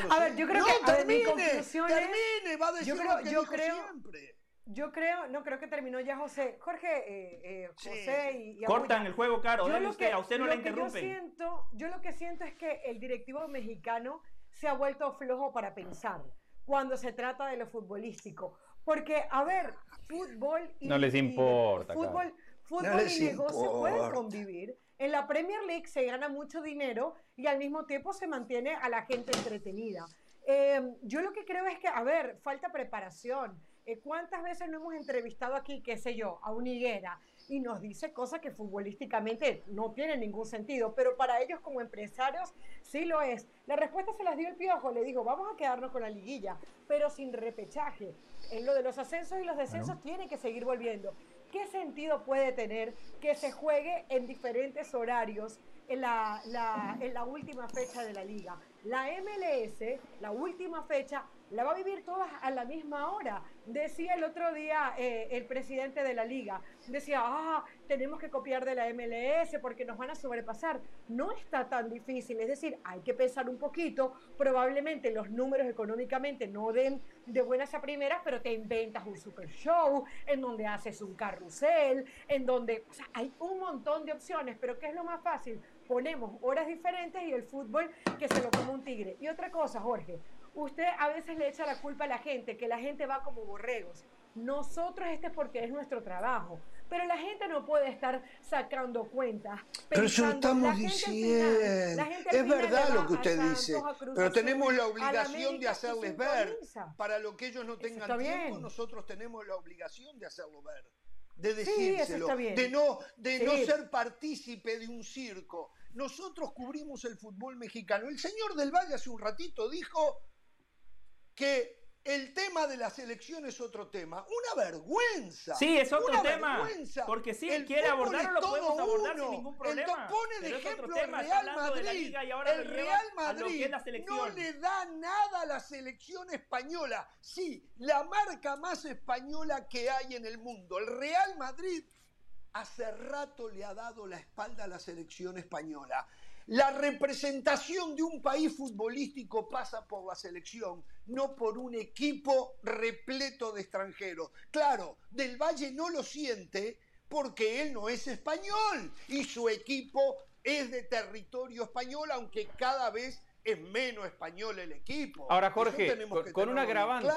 a ver, yo creo que termine, termine, va a decir yo creo, lo que yo creo, siempre. Yo creo, no creo que terminó ya José. Jorge, eh, eh, José y, Cortan el juego, caro. Yo lo que, a usted no le interrumpen. Yo, siento, yo lo que siento es que el directivo mexicano se ha vuelto flojo para pensar cuando se trata de lo futbolístico. Porque, a ver, fútbol y. No les importa. fútbol, fútbol y negocio pueden convivir. En la Premier League se gana mucho dinero y al mismo tiempo se mantiene a la gente entretenida. Em, yo lo que creo es que, a ver, falta preparación. Eh, ¿Cuántas veces no hemos entrevistado aquí, qué sé yo, a un higuera? Y nos dice cosas que futbolísticamente no tienen ningún sentido, pero para ellos como empresarios sí lo es. La respuesta se las dio el Piojo, le dijo, vamos a quedarnos con la liguilla, pero sin repechaje. En lo de los ascensos y los descensos tiene que seguir volviendo. ¿Qué sentido puede tener que se juegue en diferentes horarios en la, en la última fecha de la liga? La MLS, la última fecha, la va a vivir todas a la misma hora. Decía el otro día eh, el presidente de la liga, decía, ah, tenemos que copiar de la MLS porque nos van a sobrepasar. No está tan difícil, es decir, hay que pensar un poquito, probablemente los números económicamente no den de buenas a primeras, pero te inventas un super show en donde haces un carrusel, en donde, hay un montón de opciones, pero ¿qué es lo más fácil? Ponemos horas diferentes y el fútbol que se lo come un tigre. Y otra cosa, Jorge, usted a veces le echa la culpa a la gente, que la gente va como borregos. Nosotros este es porque es nuestro trabajo, pero la gente no puede estar sacando cuentas. Pero eso estamos diciendo. es verdad lo que usted dice, pero tenemos la obligación de hacerles ver. Para lo que ellos no tengan tiempo, nosotros tenemos la obligación de hacerlo ver. De decírselo, de no, de no ser partícipe de un circo. Nosotros cubrimos el fútbol mexicano. El señor del Valle hace un ratito dijo que el tema de la selección es otro tema. Una vergüenza. Sí, es otro tema. Porque si quiere abordarlo, lo podemos abordar sin ningún problema. El pone de ejemplo el Real Madrid. el Real Madrid no le da nada a la selección española. Sí, la marca más española que hay en el mundo. El Real Madrid hace rato le ha dado la espalda a la selección española. La representación de un país futbolístico pasa por la selección, no por un equipo repleto de extranjeros. Claro, Del Valle no lo siente porque él no es español y su equipo es de territorio español, aunque cada vez es menos español el equipo. Ahora, Jorge, con, un agravante.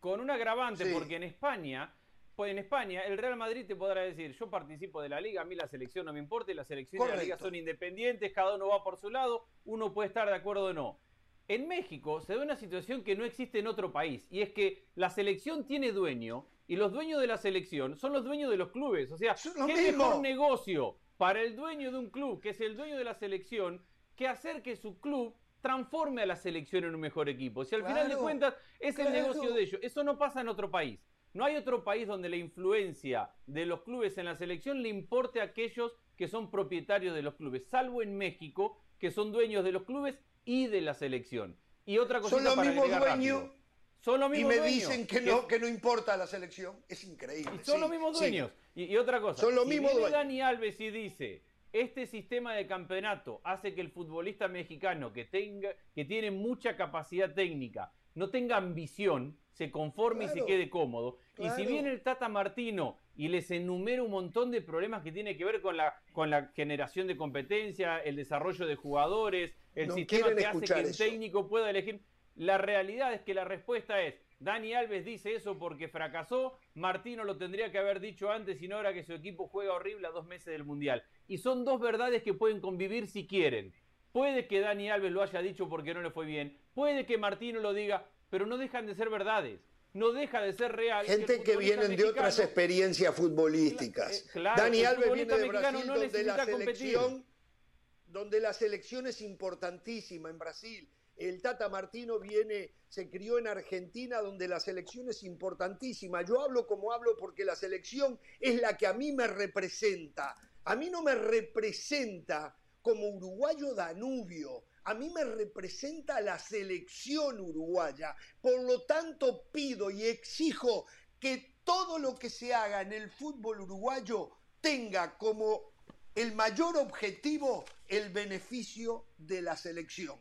Con un agravante, porque en España pues en España, el Real Madrid te podrá decir, yo participo de la liga, a mí la selección no me importa, y las selecciones de la liga son independientes, cada uno va por su lado, uno puede estar de acuerdo o no. En México se da una situación que no existe en otro país, y es que la selección tiene dueño, y los dueños de la selección son los dueños de los clubes. O sea, ¿qué mejor negocio para el dueño de un club, que es el dueño de la selección, que hacer que su club transforme a la selección en un mejor equipo? Si al final de cuentas es el negocio de ellos, eso no pasa en otro país. No hay otro país donde la influencia de los clubes en la selección le importe a aquellos que son propietarios de los clubes, salvo en México, que son dueños de los clubes y de la selección. Y otra cosa son los mismos dueños. Son los mismos y me dicen que no, que no importa la selección. Es increíble. son los mismos dueños. Y, otra cosa. Son los mismos dueños. Dani Alves y dice, este sistema de campeonato hace que el futbolista mexicano que tenga, que tiene mucha capacidad técnica, no tenga ambición, se conforme y se quede cómodo. Y si viene el Tata Martino y les enumera un montón de problemas que tiene que ver con la, con la generación de competencia, el desarrollo de jugadores, el sistema que hace que el técnico pueda elegir, la realidad es que la respuesta es, Dani Alves dice eso porque fracasó, Martino lo tendría que haber dicho antes y no ahora que su equipo juega horrible a dos meses del Mundial. Y son dos verdades que pueden convivir si quieren. Puede que Dani Alves lo haya dicho porque no le fue bien, puede que Martino lo diga, pero no dejan de ser verdades. No deja de ser real. Gente que, vienen de otras experiencias futbolísticas. Eh, Dani Alves viene de Brasil, donde la selección, donde la selección es importantísima en Brasil. El Tata Martino viene, se crió en Argentina, donde la selección es importantísima. Yo hablo como hablo porque la selección es la que a mí me representa. A mí no me representa como uruguayo Danubio a mí me representa la selección uruguaya. Por lo tanto, pido y exijo que todo lo que se haga en el fútbol uruguayo tenga como el mayor objetivo el beneficio de la selección.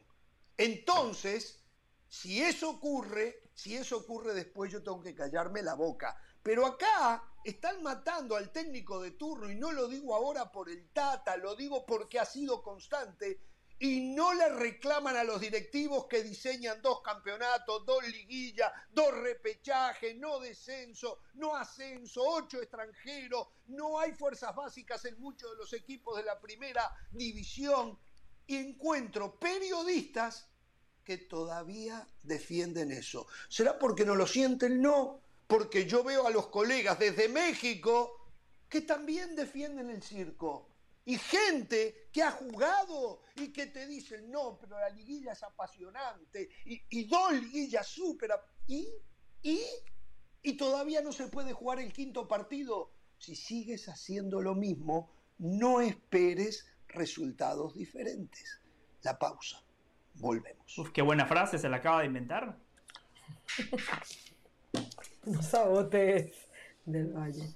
Entonces, si eso ocurre, si eso ocurre después yo tengo que callarme la boca. Pero acá están matando al técnico de turno y no lo digo ahora por el Tata, lo digo porque ha sido constante y no le reclaman a los directivos que diseñan dos campeonatos, dos liguillas, dos repechajes, no descenso, no ascenso, ocho extranjeros, no hay fuerzas básicas en muchos de los equipos de la primera división. Y encuentro periodistas que todavía defienden eso. ¿Será porque no lo sienten? No, porque yo veo a los colegas desde México que también defienden el circo y gente que ha jugado y que te dicen, no, pero la liguilla es apasionante y, dos liguillas súper... ¿Y? ¿Y? Y todavía no se puede jugar el quinto partido. Si sigues haciendo lo mismo, no esperes resultados diferentes. La pausa. Volvemos. Uf, qué buena frase, se la acaba de inventar. [laughs] no sabotes del Valle.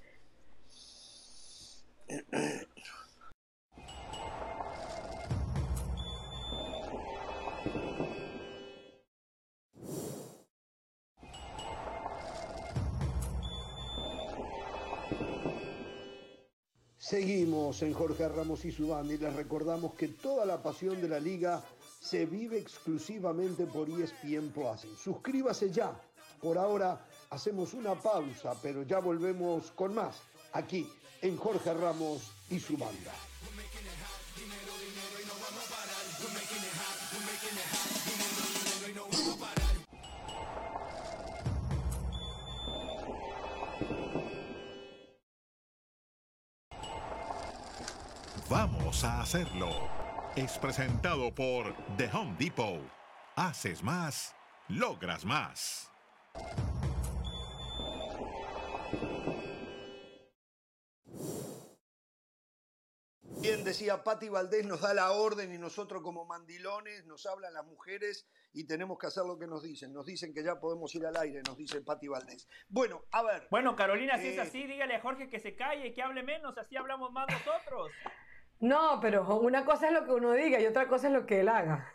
[clears throat] Seguimos en Jorge Ramos y su banda y les recordamos que toda la pasión de la liga se vive exclusivamente por ESPN Plus. Suscríbase ya. Por ahora hacemos una pausa, pero ya volvemos con más aquí en Jorge Ramos y su banda. Vamos a hacerlo. Es presentado por The Home Depot. Haces más, logras más. Bien, decía Patti Valdés, nos da la orden y nosotros como mandilones nos hablan las mujeres y tenemos que hacer lo que nos dicen. Nos dicen que ya podemos ir al aire, nos dice Patti Valdés. Bueno, a ver. Bueno, Carolina, si es Eh, así, dígale a Jorge que se calle, y que hable menos, así hablamos más nosotros. [laughs] No, pero una cosa es lo que uno diga y otra cosa es lo que él haga.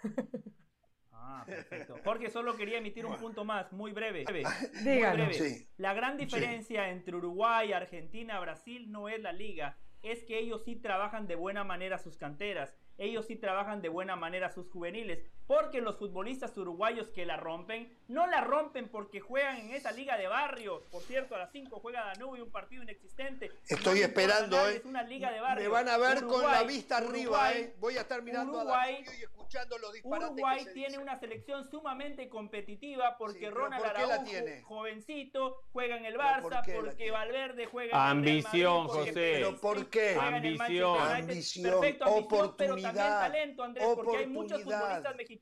Ah, perfecto. Jorge solo quería emitir un punto más, muy breve. Muy [laughs] Díganos. breve. Sí. La gran diferencia entre Uruguay, Argentina, Brasil no es la liga, es que ellos sí trabajan de buena manera sus canteras, ellos sí trabajan de buena manera sus juveniles, porque los futbolistas uruguayos que la rompen, no la rompen porque juegan en esa liga de barrio. Por cierto, a las 5 juega Danubio, un partido inexistente. Estoy esperando, a nadie, ¿eh? Es una liga de barrio. Me van a ver con la Uruguay, vista arriba, Uruguay, ¿eh? Voy a estar mirando Uruguay- a Danubio y escuchando los disparates Uruguay que se tiene dicen. una selección sumamente competitiva porque Sí, Ronald ¿por Araujo, jovencito, juega en el ¿Pero por Barça, porque? Valverde juega en el Ambición, José. ¿Pero por qué? juega en el Manchester Ambición. Ambición, Perfecto, ambición, pero también oportunidad, talento, Andrés, porque hay muchos oportunidad. futbolistas mexicanos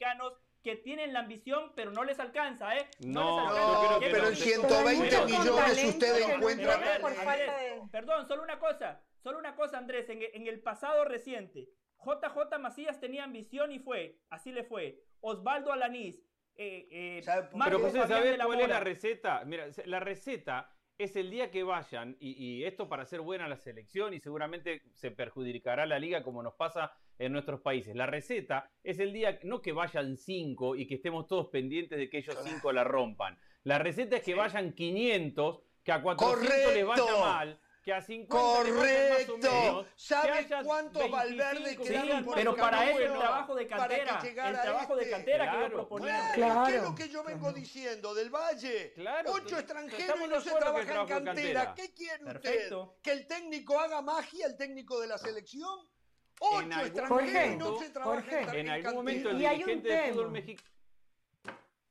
que tienen la ambición, pero no les alcanza, ¿eh? No, les yo alcanza. creo ¿Qué que pero no. en hizo? 120 Pero- millones usted no encuentra llega por talento. falta de- Perdón, solo una cosa, solo una cosa, Andrés. En, en el pasado reciente, JJ Macías tenía ambición y fue, así le fue. Osvaldo Alanís, eh, eh, ¿Sabe por Marco Pero José, Fabián ¿sabés de la cuál es la receta? Mira, la receta es el día que vayan, y, y esto para hacer buena la selección y seguramente se perjudicará la liga como nos pasa en nuestros países. La receta es el día, no que vayan cinco y que estemos todos pendientes de que ellos cinco la rompan. La receta es que vayan 500, que a 400 les vaya Correcto. mal, que a 50 les vaya más o Correcto. menos. que ¿Sabe haya cuántos 25 Valverde que quedaron sean por pero el para eso el trabajo de cantera, el trabajo de este? cantera que yo Claro. proponía. Claro. ¿Qué es lo que yo vengo diciendo? Del Valle. Claro, Ocho extranjeros y de no se trabaja en de cantera. cantera. ¿Qué quiere Perfecto. usted? ¿Que el técnico haga magia, el técnico de la selección? Ocho En algún no momento- se Jorge, en, En algún momento el Y hay un dirigente de fútbol tema. mexicano.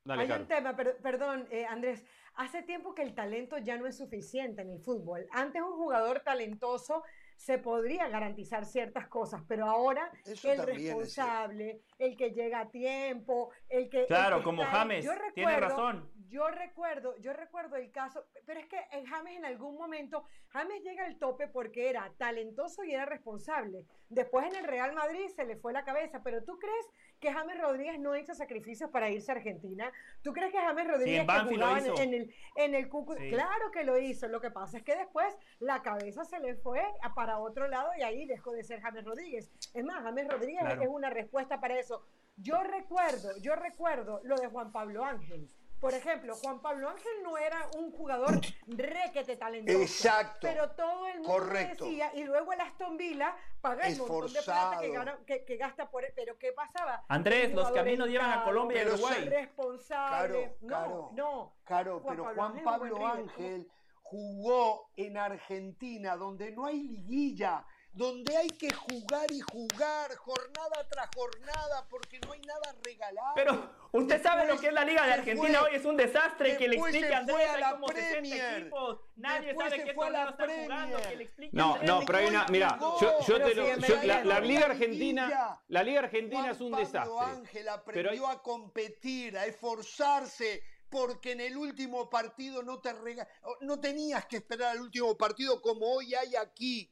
Dale, Hay un tema, per- perdón, eh, Andrés. Hace tiempo que el talento ya no es suficiente en el fútbol. Antes un jugador talentoso se podría garantizar ciertas cosas, pero ahora Eso el responsable, el que llega a tiempo, el que... el Claro, que como ahí. James, Yo tiene razón. Yo recuerdo, yo recuerdo el caso, pero es que en James en algún momento, James llega al tope porque era talentoso y era responsable. Después en el Real Madrid se le fue la cabeza, pero ¿tú crees que James Rodríguez no hizo sacrificios para irse a Argentina? ¿Tú crees que James Rodríguez que Banfield lo jugaba en, en el, en el? Sí. Claro que lo hizo, lo que pasa es que después la cabeza se le fue para otro lado y ahí dejó de ser James Rodríguez. Es más, James Rodríguez Claro. es una respuesta para eso. Yo recuerdo, yo recuerdo lo de Juan Pablo Ángel. Por ejemplo, Juan Pablo Ángel no era un jugador requete talentoso. Exacto. Pero todo el mundo Correcto. decía, y luego el Aston Villa paga el montón de plata que, Esforzado. gana- que- que gasta por él. Pero ¿qué pasaba? Andrés, los caminos llevan a Colombia y Uruguay. Responsable. Claro, no, claro. no. Claro, Juan pero Pablo Juan Ángel Pablo Ángel jugó en Argentina, donde no hay liguilla, donde hay que jugar y jugar jornada tras jornada, porque no hay nada regalado. Pero usted sabe lo que es la Liga de Argentina fue- hoy, es un desastre que le explique se a Andrés, a hay la como 60 Premier. equipos, nadie Después sabe qué torneo jugando, Premier. que le explique No, Andrés. no, pero hay una, mira, yo, te lo, yo- la, la Liga Argentina, la Liga Argentina Juan es un Pablo desastre. Ángel aprendió Pero hay- a competir, a esforzarse, porque en el último partido no te rega- no tenías que esperar al último partido como hoy hay aquí,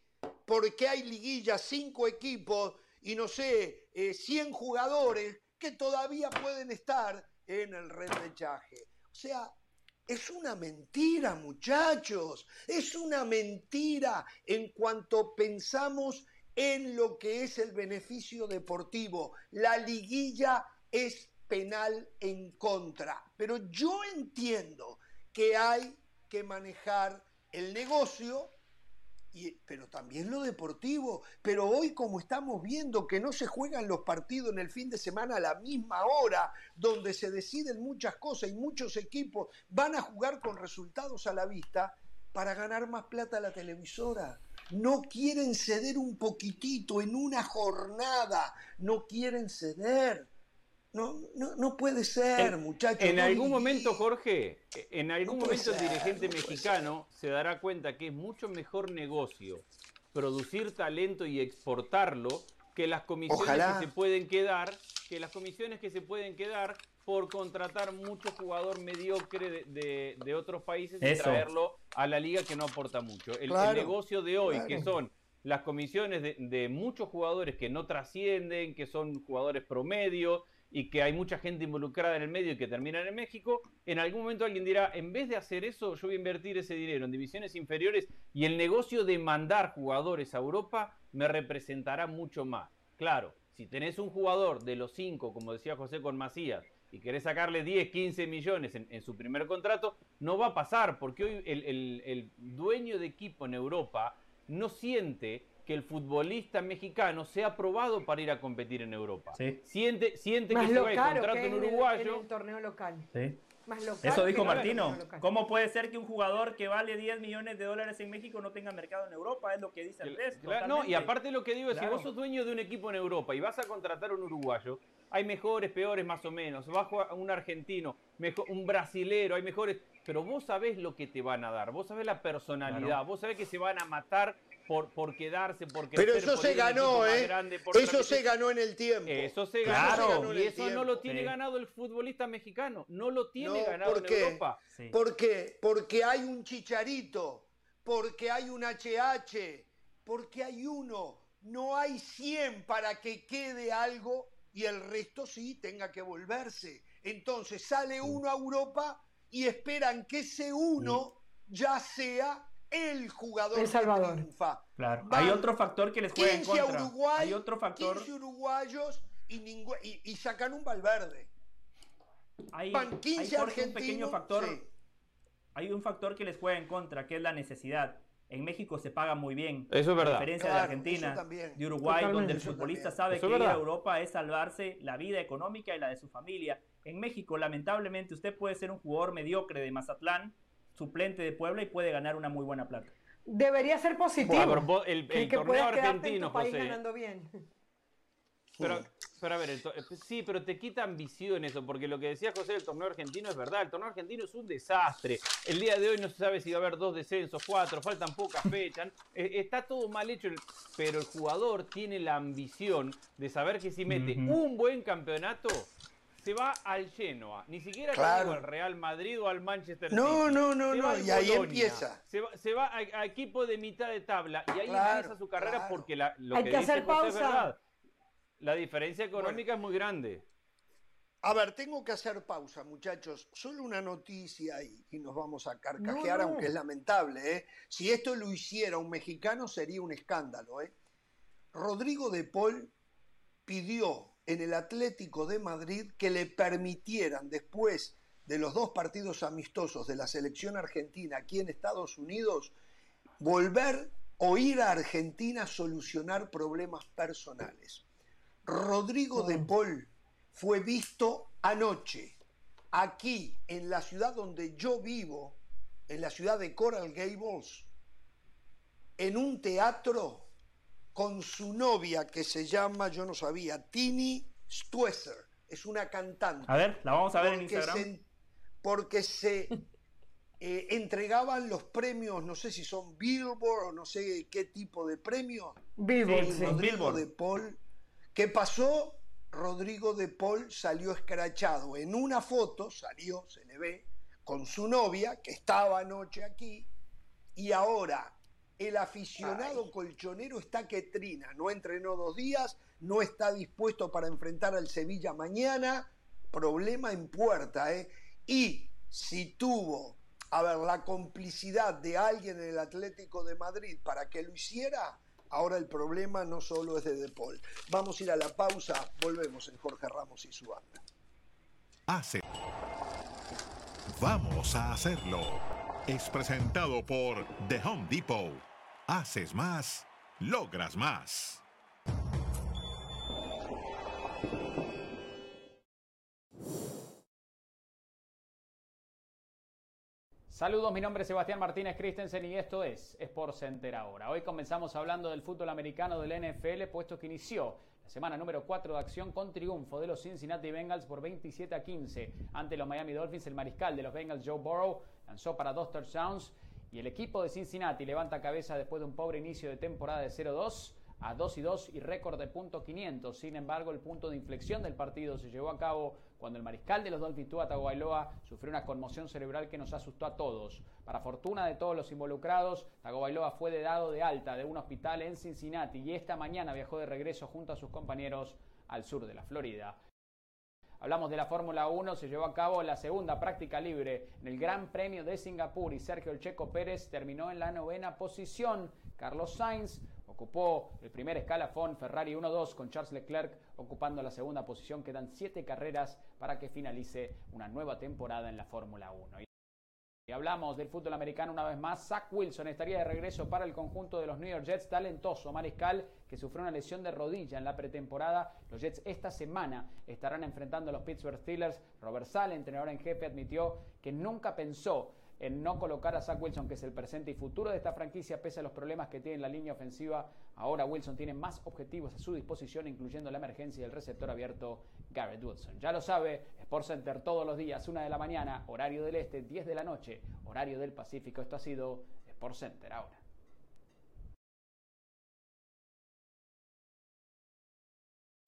porque hay liguillas, cinco equipos y no sé, eh, 100 jugadores que todavía pueden estar en el repechaje. O sea, es una mentira, muchachos. Es una mentira en cuanto pensamos en lo que es el beneficio deportivo. La liguilla es penal en contra. Pero yo entiendo que hay que manejar el negocio pero también lo deportivo. Pero hoy como estamos viendo que no se juegan los partidos en el fin de semana a la misma hora, donde se deciden muchas cosas y muchos equipos van a jugar con resultados a la vista para ganar más plata a la televisora. No quieren ceder un poquitito en una jornada, no quieren ceder. No, no, no puede ser, muchachos. En algún momento, Jorge, en algún momento el dirigente mexicano se dará cuenta que es mucho mejor negocio producir talento y exportarlo que las comisiones que se pueden quedar, que las comisiones que se pueden quedar por contratar mucho jugador mediocre de, otros países y traerlo a la liga que no aporta mucho. El, negocio de hoy, que son las comisiones de, de muchos jugadores que no trascienden, que son jugadores promedio, y que hay mucha gente involucrada en el medio y que terminan en México, en algún momento alguien dirá, en vez de hacer eso, yo voy a invertir ese dinero en divisiones inferiores y el negocio de mandar jugadores a Europa me representará mucho más. Claro, si tenés un jugador de los cinco, como decía José con Macías, y querés sacarle 10, 15 millones en, su primer contrato, no va a pasar, porque hoy el, el dueño de equipo en Europa no siente que el futbolista mexicano sea aprobado para ir a competir en Europa. Siente, siente que se va a contrato un uruguayo. En el, torneo local. Más local Eso dijo Martino. ¿Cómo puede ser que un jugador que vale 10 millones de dólares en México no tenga mercado en Europa? Es lo que dice Andrés. no, y aparte lo que digo es, si vos sos dueño de un equipo en Europa y vas a contratar un uruguayo, hay mejores, peores más o menos. Bajo a un argentino, mejor, un brasilero, hay mejores. Pero vos sabés lo que te van a dar, vos sabés la personalidad, vos sabés que se van a matar por, por quedarse, porque Pero eso se ganó, ¿eh? eso se ganó en el tiempo. Eso se ganó. y eso no lo tiene ganado el futbolista mexicano. No lo tiene ganado en Europa. ¿Por qué? Porque hay un chicharito, porque hay un HH, porque hay uno. No hay 100 para que quede algo y el resto sí tenga que volverse. Entonces sale uno a Europa y esperan que ese uno ya sea el jugador el Salvador. triunfa. Claro. hay otro factor que les juega en contra. Uruguay, hay otro factor. 15 uruguayos y, y, sacan un Valverde. Hay, Van 15 hay un pequeño factor. Hay un factor que les juega en contra, que es la necesidad. En México se paga muy bien. Eso es verdad. A diferencia de Argentina, de Uruguay, donde el futbolista sabe que ir a Europa es salvarse la vida económica y la de su familia. En México, lamentablemente, usted puede ser un jugador mediocre de Mazatlán suplente de Puebla y puede ganar una muy buena plata. Debería ser positivo. el, torneo argentino, José. ganando bien. Pero, pero a ver, sí, pero te quita ambición eso, porque lo que decía José del torneo argentino es verdad, el torneo argentino es un desastre. El día de hoy no se sabe si va a haber dos descensos, cuatro, faltan pocas fechas, eh, está todo mal hecho, pero el jugador tiene la ambición de saber que si mete un buen campeonato, se va al Genoa, ni siquiera al Real Madrid o al Manchester City. No, no, no, no, y ahí empieza. Se va, a, equipo de mitad de tabla y ahí empieza su carrera porque la, lo Hay que, hacer pausa. es verdad. La diferencia económica es muy grande. A ver, tengo que hacer pausa, muchachos. Solo una noticia y, y nos vamos a carcajear, aunque es lamentable. ¿eh? Si esto lo hiciera un mexicano sería un escándalo. ¿eh? Rodrigo de Paul pidió en el Atlético de Madrid que le permitieran después de los dos partidos amistosos de la selección argentina aquí en Estados Unidos, volver o ir a Argentina a solucionar problemas personales. Rodrigo de Paul fue visto anoche aquí en la ciudad donde yo vivo, en la ciudad de Coral Gables, en un teatro con su novia que se llama, yo no sabía, Tini Stuesser. Es una cantante. A ver, la vamos a ver en Instagram. porque se [laughs] eh, entregaban los premios, no sé si son Billboard o no sé qué tipo de premios. Billboard, Rodrigo de Paul. ¿Qué pasó? Rodrigo de Paul salió escrachado. En una foto salió, se le ve, con su novia, que estaba anoche aquí, y ahora el aficionado colchonero está que trina, no entrenó dos días, no está dispuesto para enfrentar al Sevilla mañana, problema en puerta, ¿eh? Y si tuvo, a ver, la complicidad de alguien en el Atlético de Madrid para que lo hiciera, ahora el problema no solo es de De Paul. Vamos a ir a la pausa, volvemos en Jorge Ramos y su banda. Hace. Vamos a hacerlo. Es presentado por The Home Depot. Haces más, logras más. Saludos, mi nombre es Sebastián Martínez Christensen y esto es Sport Center ahora. Hoy comenzamos hablando del fútbol americano del NFL, puesto que inició la semana número 4 de acción con triunfo de los Cincinnati Bengals por 27 a 15 ante los Miami Dolphins. El mariscal de los Bengals, Joe Burrow, lanzó para dos touchdowns y el equipo de Cincinnati levanta cabeza después de un pobre inicio de temporada de 0-2 a 2 y 2 y récord de punto 500. Sin embargo, el punto de inflexión del partido se llevó a cabo cuando el mariscal de los Dolphins, Tua Tagovailoa, sufrió una conmoción cerebral que nos asustó a todos. Para fortuna de todos los involucrados, Tagovailoa fue dado de alta de un hospital en Cincinnati y esta mañana viajó de regreso junto a sus compañeros al sur de la Florida. Hablamos de la Fórmula 1, se llevó a cabo la segunda práctica libre en el Gran Premio de Singapur y Sergio El Checo Pérez terminó en la novena posición. Carlos Sainz ocupó el primer escalafón, Ferrari 1-2 con Charles Leclerc ocupando la segunda posición. Quedan siete carreras para que finalice una nueva temporada en la Fórmula 1. Y hablamos del fútbol americano una vez más. Zach Wilson estaría de regreso para el conjunto de los New York Jets. Talentoso mariscal que sufrió una lesión de rodilla en la pretemporada. Los Jets esta semana estarán enfrentando a los Pittsburgh Steelers. Robert Sale, entrenador en jefe, admitió que nunca pensó en no colocar a Zach Wilson, que es el presente y futuro de esta franquicia, pese a los problemas que tiene la línea ofensiva. Ahora Wilson tiene más objetivos a su disposición, incluyendo la emergencia del receptor abierto Garrett Wilson. Ya lo sabe, Sport Center todos los días, una de la mañana, horario del este, 10 de la noche, horario del Pacífico. Esto ha sido Sport Center ahora.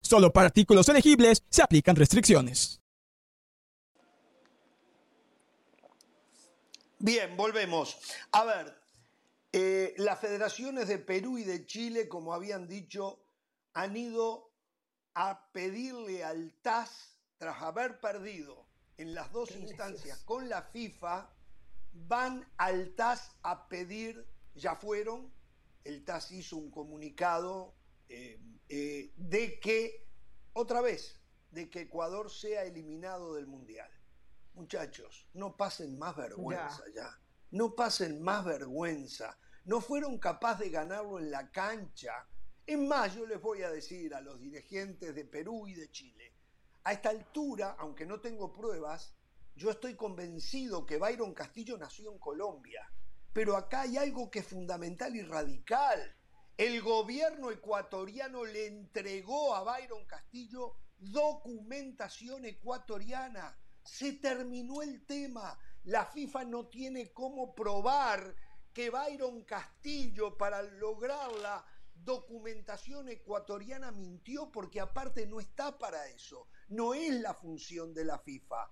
Solo para artículos elegibles se aplican restricciones. Bien, volvemos. A ver, eh, las federaciones de Perú y de Chile, como habían dicho, han ido a pedirle al TAS, tras haber perdido en las dos instancias con la FIFA, van al TAS a pedir, ya fueron, el TAS hizo un comunicado eh, eh, de que, otra vez, de que Ecuador sea eliminado del Mundial. Muchachos, no pasen más vergüenza ya. No pasen más vergüenza. No fueron capaces de ganarlo en la cancha. Es más, yo les voy a decir a los dirigentes de Perú y de Chile, a esta altura, aunque no tengo pruebas, yo estoy convencido que Byron Castillo nació en Colombia. Pero acá hay algo que es fundamental y radical. El gobierno ecuatoriano le entregó a Byron Castillo documentación ecuatoriana. Se terminó el tema. La FIFA no tiene cómo probar que Byron Castillo para lograr la documentación ecuatoriana mintió porque aparte no está para eso. No es la función de la FIFA.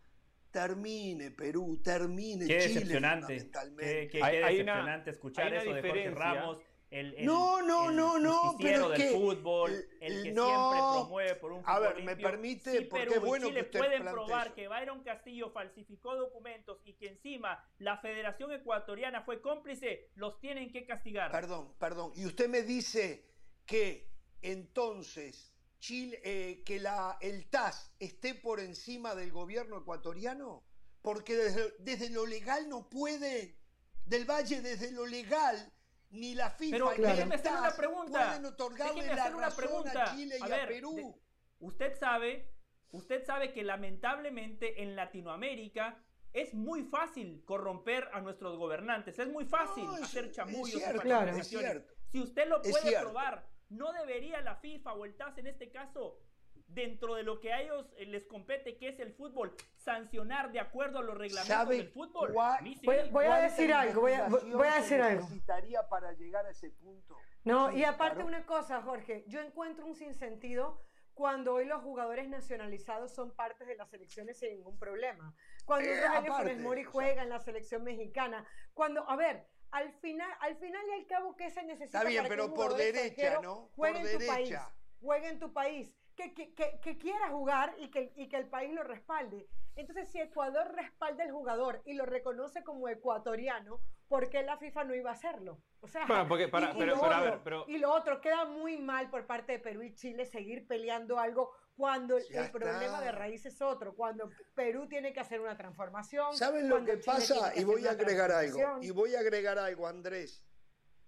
Termine Perú, termine qué Chile decepcionante. Qué, qué, qué decepcionante escuchar eso de Jorge Ramos el, el, no, no, el no, no, pero del que, fútbol, el que no, siempre promueve por un fútbol A ver, limpio. me permite, sí, porque Perú bueno y Chile que usted pueden probar eso. que Byron Castillo falsificó documentos y que encima la Federación Ecuatoriana fue cómplice, los tienen que castigar. Perdón, perdón. Y usted me dice que entonces Chile, eh, que la, el TAS esté por encima del gobierno ecuatoriano, porque desde, desde lo legal no puede, del Valle desde lo legal ni la FIFA Pero ni déjeme el hacer una pregunta. pueden otorgarle Déjeme la hacer una razón pregunta. a Chile y A a, ver, Perú. de- Usted sabe, usted sabe que lamentablemente en Latinoamérica es muy fácil corromper a nuestros gobernantes, es muy fácil No, es- hacer chamullos es y cierto, Claro. falsificaciones. es cierto. Si usted lo puede probar, ¿no debería la FIFA o el TAS en este caso, dentro de lo que a ellos eh, les compete, que es el fútbol, sancionar de acuerdo a los reglamentos ¿Sabe del fútbol? cuál- sí. Voy, voy a ¿Cuánta decir algo, voy a, voy a decir algo. necesitaría para llegar a ese punto? No, Sí, y aparte claro. una cosa, Jorge, yo encuentro un sinsentido cuando hoy los jugadores nacionalizados son partes de las selecciones sin ningún problema. Cuando Eh, Rogelio Mori o sea- juega en la selección mexicana, cuando, a ver, al final, al final y al cabo, ¿qué se necesita? Está bien, para que pero un por derecha, ¿no? Juegue Por en tu país, derecha. juegue en tu país, que, que, que, que quiera jugar y que, y que el país lo respalde. Entonces, si Ecuador respalda al jugador y lo reconoce como ecuatoriano, ¿por qué la FIFA no iba a hacerlo? O sea, Bueno, porque para- y, y pero- lo pero otro, ver, pero- y lo otro, queda muy mal por parte de Perú y Chile seguir peleando algo cuando el, Ya el problema de raíz es otro, cuando Perú tiene que hacer una transformación. ¿Saben lo que Chile pasa? que Y voy a agregar algo. Y voy a agregar algo, Andrés.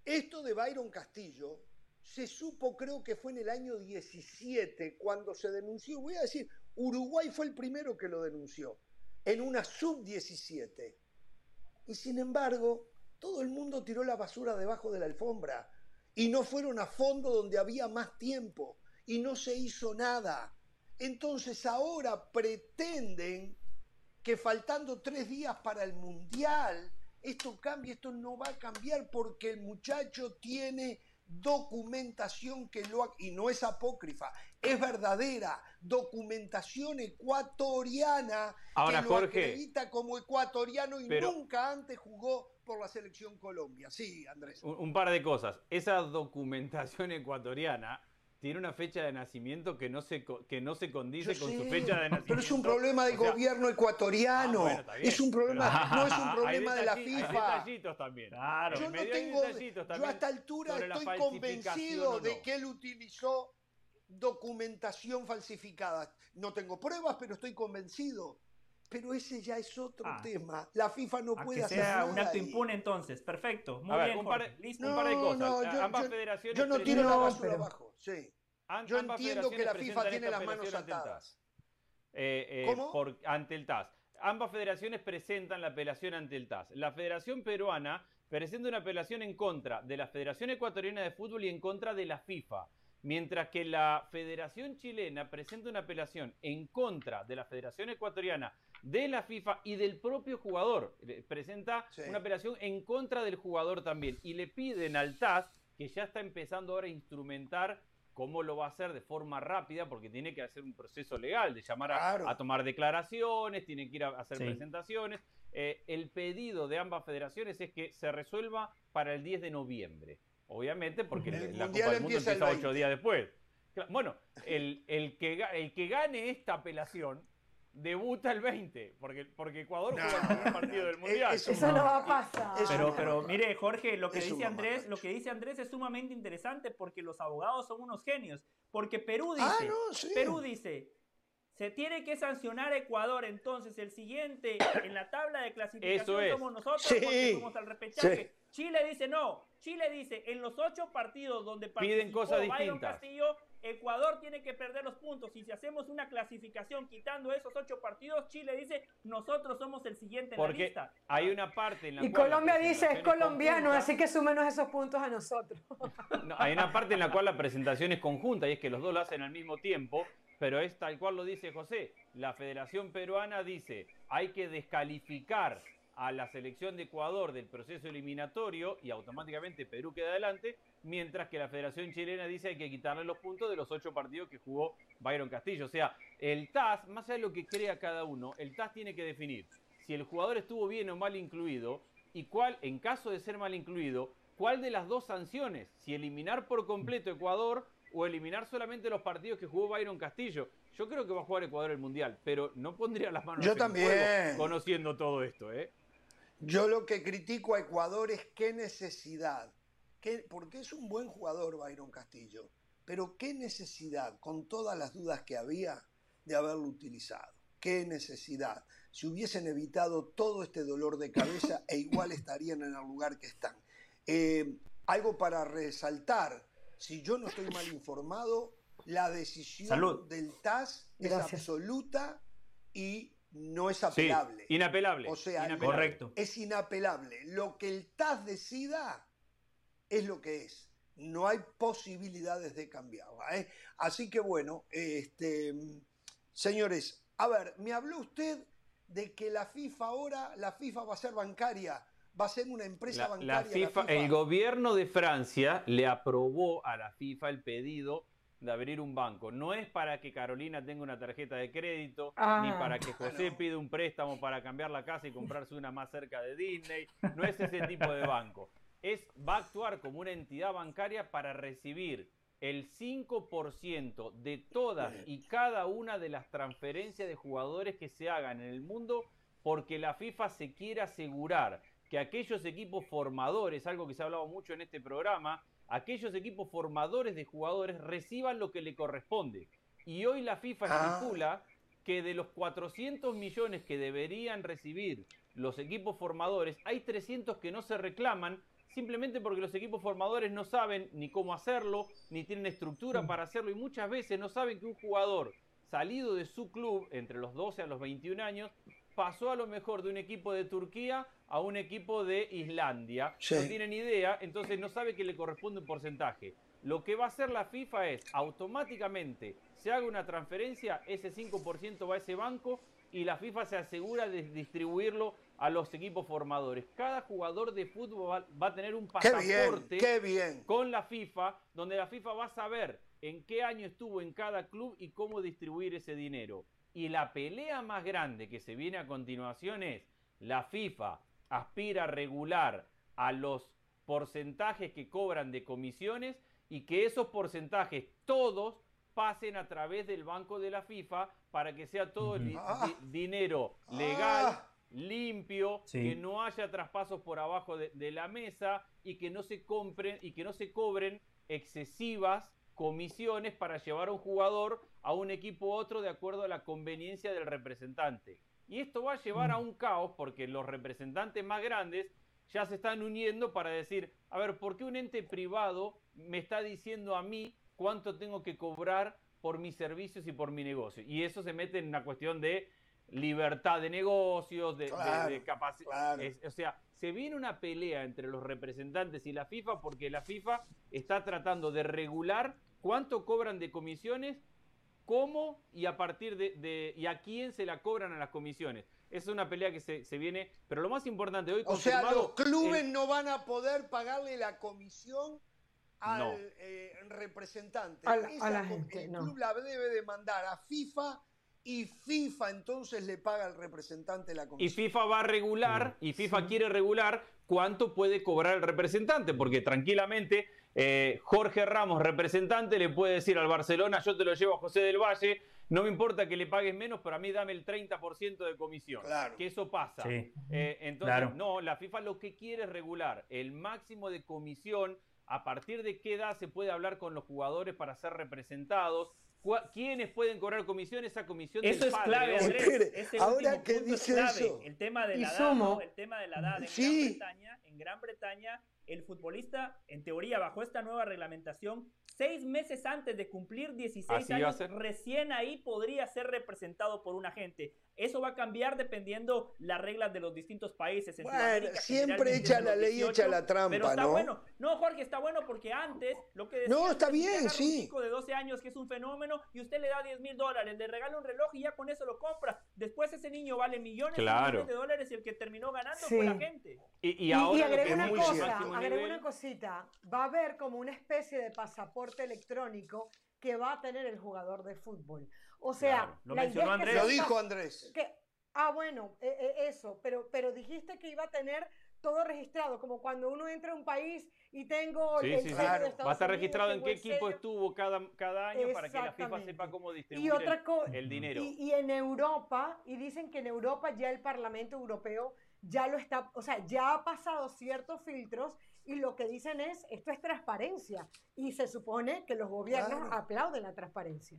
Esto de Byron Castillo se supo, creo que fue en el año 17, cuando se denunció. Voy a decir, Uruguay fue el primero que lo denunció, en una sub-17. Y sin embargo, todo el mundo tiró la basura debajo de la alfombra. Y no fueron a fondo donde había más tiempo. Y no se hizo nada. Entonces ahora pretenden que faltando tres días para el Mundial, esto cambie, esto no va a cambiar porque el muchacho tiene documentación que lo y no es apócrifa, es verdadera, documentación ecuatoriana Ahora, que lo Jorge, acredita como ecuatoriano y pero- nunca antes jugó por la selección Colombia. Sí, Andrés. Un, un par de cosas. Esa documentación ecuatoriana tiene una fecha de nacimiento que no se, que no se condice Yo con su fecha de nacimiento. Pero es un problema del O sea, gobierno ecuatoriano. ah, bueno, bien, es un problema, pero- [laughs] no es un problema de la hay FIFA. detallitos también. Claro. Yo no tengo, yo a esta altura estoy convencido de que él utilizó documentación falsificada. No tengo pruebas, pero estoy convencido. Pero ese ya es otro Ah. tema. La FIFA no A puede que hacer sea nada. un acto ahí. impune entonces. Perfecto. Muy A ver, bien, un par, Listo. un par de No, cosas. no, yo- ambas yo- federaciones Yo no tiro la basura pero- abajo. Sí. Yo ambas entiendo que la FIFA tiene las manos apelación ante el atadas. TAS. Eh, eh, ¿Cómo? por- ante el TAS. Ambas federaciones presentan la apelación ante el TAS. La Federación Peruana presenta una apelación en contra de la Federación Ecuatoriana de Fútbol y en contra de la FIFA. Mientras que la Federación Chilena presenta una apelación en contra de la Federación Ecuatoriana, de la FIFA y del propio jugador. Presenta Sí. una apelación en contra del jugador también. Y le piden al TAS, que ya está empezando ahora a instrumentar cómo lo va a hacer de forma rápida, porque tiene que hacer un proceso legal de llamar a, Claro. a tomar declaraciones, tiene que ir a hacer Sí. presentaciones. Eh, el pedido de ambas federaciones es que se resuelva para el 10 de noviembre. Obviamente, porque El la Copa del Mundo empieza ocho 20. días después. Bueno, el, el, que, el que gane esta apelación debuta el 20, porque, porque Ecuador No, juega el primer partido del Mundial. eso Eso no va a pasar. Pero, pero mire, Jorge, lo que dice Andrés, lo que dice Andrés es sumamente interesante porque los abogados son unos genios. Porque Perú Ah, dice, no, sí. Perú dice, se tiene que sancionar a Ecuador. Entonces, el siguiente en la tabla de clasificación Eso es. somos nosotros Sí. porque fuimos al repechaje. Chile dice no. Chile dice, en los ocho partidos donde Piden participó cosas Byron distintas. Castillo, Ecuador tiene que perder los puntos. Y si hacemos una clasificación quitando esos ocho partidos, Chile dice, nosotros somos el siguiente en la lista. hay una parte en la Y cual Colombia dice, es colombiano, conjunta. así que súmenos esos puntos a nosotros. [laughs] No, hay una parte en la cual la presentación es conjunta y es que los dos lo hacen al mismo tiempo, pero es tal cual lo dice José. La Federación Peruana dice, hay que descalificar a la selección de Ecuador del proceso eliminatorio y automáticamente Perú queda adelante, mientras que la Federación Chilena dice hay que quitarle los puntos de los ocho partidos que jugó Byron Castillo. O sea, el TAS, más allá de lo que crea cada uno, el TAS tiene que definir si el jugador estuvo bien o mal incluido y cuál, en caso de ser mal incluido, cuál de las dos sanciones, si eliminar por completo Ecuador o eliminar solamente los partidos que jugó Byron Castillo. Yo creo que va a jugar Ecuador el Mundial, pero no pondría las manos Yo en también. el fuego conociendo todo esto, ¿eh? Yo lo que critico a Ecuador es qué necesidad. Qué- porque es un buen jugador Byron Castillo. Pero qué necesidad, con todas las dudas que había, de haberlo utilizado. Qué necesidad. Si hubiesen evitado todo este dolor de cabeza e igual estarían en el lugar que están. Eh, algo para resaltar. Si yo no estoy mal informado, la decisión del TAS es absoluta y no es apelable. inapelable. O sea, Correcto. es inapelable. Lo que el TAS decida es lo que es. No hay posibilidades de cambiarla. ¿eh? Así que bueno, este, señores, a ver, me habló usted de que la FIFA ahora, la FIFA va a ser bancaria, va a ser una empresa bancaria. La FIFA, el gobierno de Francia le aprobó a la FIFA el pedido de abrir un banco. No es para que Carolina tenga una tarjeta de crédito, ni para Ah. que José pida un préstamo para cambiar la casa y comprarse una más cerca de Disney. No es ese tipo de banco. Es, va a actuar como una entidad bancaria para recibir el 5% de todas y cada una de las transferencias de jugadores que se hagan en el mundo porque la FIFA se quiere asegurar que aquellos equipos formadores, algo que se ha hablado mucho en este programa, aquellos equipos formadores de jugadores reciban lo que le corresponde. Y hoy la FIFA Ah. estipula que de los 400 millones que deberían recibir los equipos formadores, hay 300 que no se reclaman simplemente porque los equipos formadores no saben ni cómo hacerlo, ni tienen estructura para hacerlo y muchas veces no saben que un jugador salido de su club entre los 12 a los 21 años pasó a lo mejor de un equipo de Turquía a un equipo de Islandia. Sí. No tienen idea, entonces no sabe que le corresponde un porcentaje. Lo que va a hacer la FIFA es automáticamente se haga una transferencia, ese 5% va a ese banco y la FIFA se asegura de distribuirlo a los equipos formadores. Cada jugador de fútbol va, a tener un Qué bien, pasaporte qué bien. con la FIFA, donde la FIFA va a saber en qué año estuvo en cada club y cómo distribuir ese dinero. Y la pelea más grande que se viene a continuación es la FIFA aspira a regular a los porcentajes que cobran de comisiones y que esos porcentajes todos pasen a través del banco de la FIFA para que sea todo el di- Ah. di- dinero legal, Ah. limpio, Sí. que no haya traspasos por abajo de, de la mesa y que no se compren y que no se cobren excesivas comisiones para llevar a un jugador a un equipo u otro de acuerdo a la conveniencia del representante. Y esto va a llevar a un caos porque los representantes más grandes ya se están uniendo para decir, a ver, ¿por qué un ente privado me está diciendo a mí cuánto tengo que cobrar por mis servicios y por mi negocio? Y eso se mete en una cuestión de libertad de negocios, de, de- Claro, de capacidad. claro. O sea, se viene una pelea entre los representantes y la FIFA porque la FIFA está tratando de regular cuánto cobran de comisiones, cómo y a partir de, de- y a quién se la cobran a las comisiones. Esa es una pelea que se, se viene, pero lo más importante hoy O sea, los clubes el- no van a poder pagarle la comisión al No. eh, representante. A la- Esa a la com- gente, el no. club la debe de mandar a FIFA y FIFA entonces le paga al representante la Y comisión. FIFA va a regular, y FIFA quiere regular cuánto puede cobrar el representante, porque tranquilamente eh, Jorge Ramos, representante, le puede decir al Barcelona, yo te lo llevo a José del Valle, no me importa que le pagues menos, pero a mí dame el 30% de comisión. Claro. Que eso pasa. Sí. Eh, entonces, Claro. no, la FIFA lo que quiere es regular el máximo de comisión, a partir de qué edad se puede hablar con los jugadores para ser representados, quiénes pueden cobrar comisión, esa comisión Eso del es padre, clave. Andrés. Ese ahora que es dice clave. eso. El tema de la edad, sumo. ¿no? El tema de la edad. En Sí. Gran Bretaña, en Gran Bretaña, el futbolista, en teoría, bajo esta nueva reglamentación, seis meses antes de cumplir 16 Así va a años, recién ahí podría ser representado por un agente. Eso va a cambiar dependiendo las reglas de los distintos países. En Bueno, siempre echa la los ley, echa la trampa, pero está ¿no? bueno. No, Jorge, está bueno porque antes lo que decía No, está usted, bien, un sí. chico de 12 años que es un fenómeno y usted le da 10 mil dólares, le regala un reloj y ya con eso lo compra. Después ese niño vale millones, y Claro. millones de dólares y el que terminó ganando Sí. fue la gente. Y, y Y, ahora y que agrego es una muy cosa, agrego una cosita. Va a haber como una especie de pasaporte electrónico que va a tener el jugador de fútbol. O sea, Claro, lo la idea mencionó es que Andrés. Lo dijo Andrés. que- ah, bueno, eh, eh, eso, pero, pero dijiste que iba a tener todo registrado, como cuando uno entra a un país y tengo Sí, el sí, de Claro. Estados Va a estar registrado en qué equipo estuvo cada, cada año para que la FIFA sepa cómo Y distribuir otra el, el dinero. Y, y en Europa, y dicen que en Europa ya el Parlamento Europeo ya lo está, o sea, ya ha pasado ciertos filtros y lo que dicen es, esto es transparencia. Y se supone que los gobiernos Claro. aplauden la transparencia.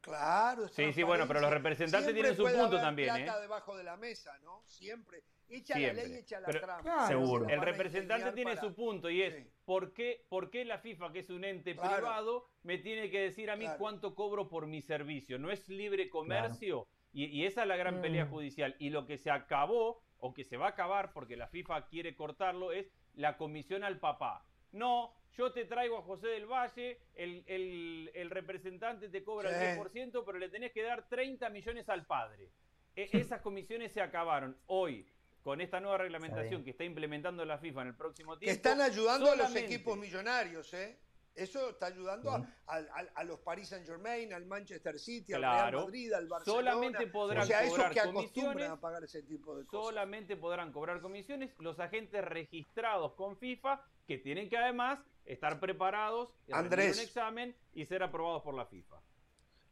Claro. Sí, sí, bueno, pero los representantes tienen su punto también. Plata debajo de la mesa, ¿no? Siempre. Echa la ley, echa la trampa. seguro. El representante tiene su punto y es ¿por, qué, ¿por, qué, la FIFA, que es un ente privado, me tiene que decir a mí cuánto cobro por mi servicio? ¿No es libre comercio? Y, esa es la gran pelea mm. judicial. Y lo que se acabó, o que se va a acabar, porque la FIFA quiere cortarlo, es la comisión al papá. No, yo te traigo a José del Valle, el, representante te cobra el 10%, pero le tenés que dar 30 millones al padre. E, esas comisiones se acabaron. Hoy, con esta nueva reglamentación que está implementando la FIFA en el próximo tiempo. Que están ayudando a los equipos millonarios, ¿eh? Eso está ayudando a, los Paris Saint Germain, al Manchester City, al Real Madrid, al Barcelona. Solamente podrán o sea, cobrar que comisiones. A pagar ese tipo de cosas. Solamente podrán cobrar comisiones los agentes registrados con FIFA, que tienen que además estar preparados, Andrés, un examen y ser aprobados por la FIFA.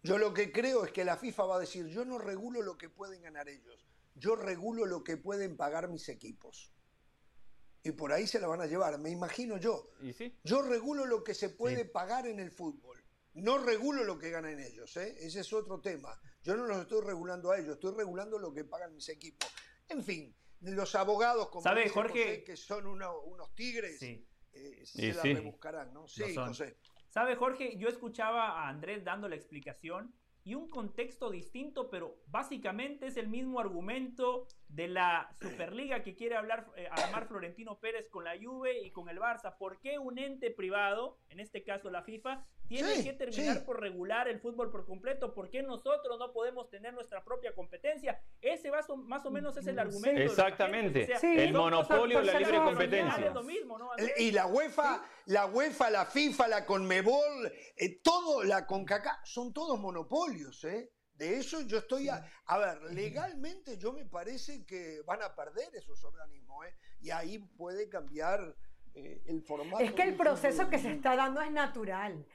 Yo lo que creo es que la FIFA va a decir, yo no regulo lo que pueden ganar ellos, yo regulo lo que pueden pagar mis equipos y por ahí se la van a llevar, me imagino yo. Yo regulo lo que se puede pagar en el fútbol, no regulo lo que ganan ellos, ¿eh? ese es otro tema. Yo no los estoy regulando a ellos, estoy regulando lo que pagan mis equipos. En fin, los abogados, como ¿Sabe, Jorge? que son unos tigres, eh, se la rebuscarán, ¿no? Sí, José. ¿Sabe, Jorge? Yo escuchaba a Andrés dando la explicación y un contexto distinto, pero básicamente es el mismo argumento de la Superliga que quiere hablar, eh, armar Florentino Pérez con la Juve y con el Barça. ¿Por qué un ente privado, en este caso la FIFA, tiene que terminar por regular el fútbol por completo? ¿Por qué nosotros no podemos tener nuestra propia competencia? Ese más o, menos es el argumento. Exactamente. el monopolio de la libre competencia. y la UEFA, la UEFA, la FIFA, la Conmebol, eh, todo, la CONCACAF, son todos monopolios, ¿eh? De eso yo estoy a, a ver, legalmente yo me parece que van a perder esos organismos, ¿eh? y ahí puede cambiar eh, el formato. Es que el proceso que se está dando es natural.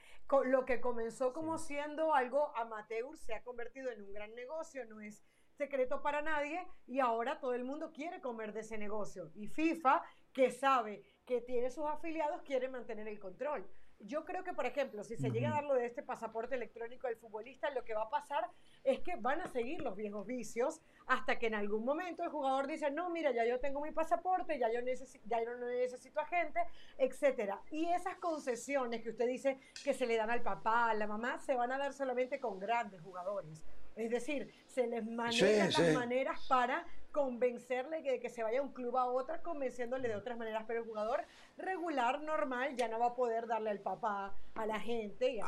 Lo que comenzó como siendo algo amateur se ha convertido en un gran negocio, no es secreto para nadie y ahora todo el mundo quiere comer de ese negocio. Y FIFA, que sabe que tiene sus afiliados, quiere mantener el control yo creo que, por ejemplo, si se llega a dar lo de este pasaporte electrónico del futbolista, lo que va a pasar es que van a seguir los viejos vicios hasta que en algún momento el jugador dice, no, mira, ya yo tengo mi pasaporte, ya yo, ya yo no necesito agente, etc. Y esas concesiones que usted dice que se le dan al papá, a la mamá, se van a dar solamente con grandes jugadores. Es decir, se les manejan las maneras para convencerle de que se vaya de un club a otra, convenciéndole de otras maneras, pero el jugador regular, normal, ya no va a poder darle al papá, a la gente y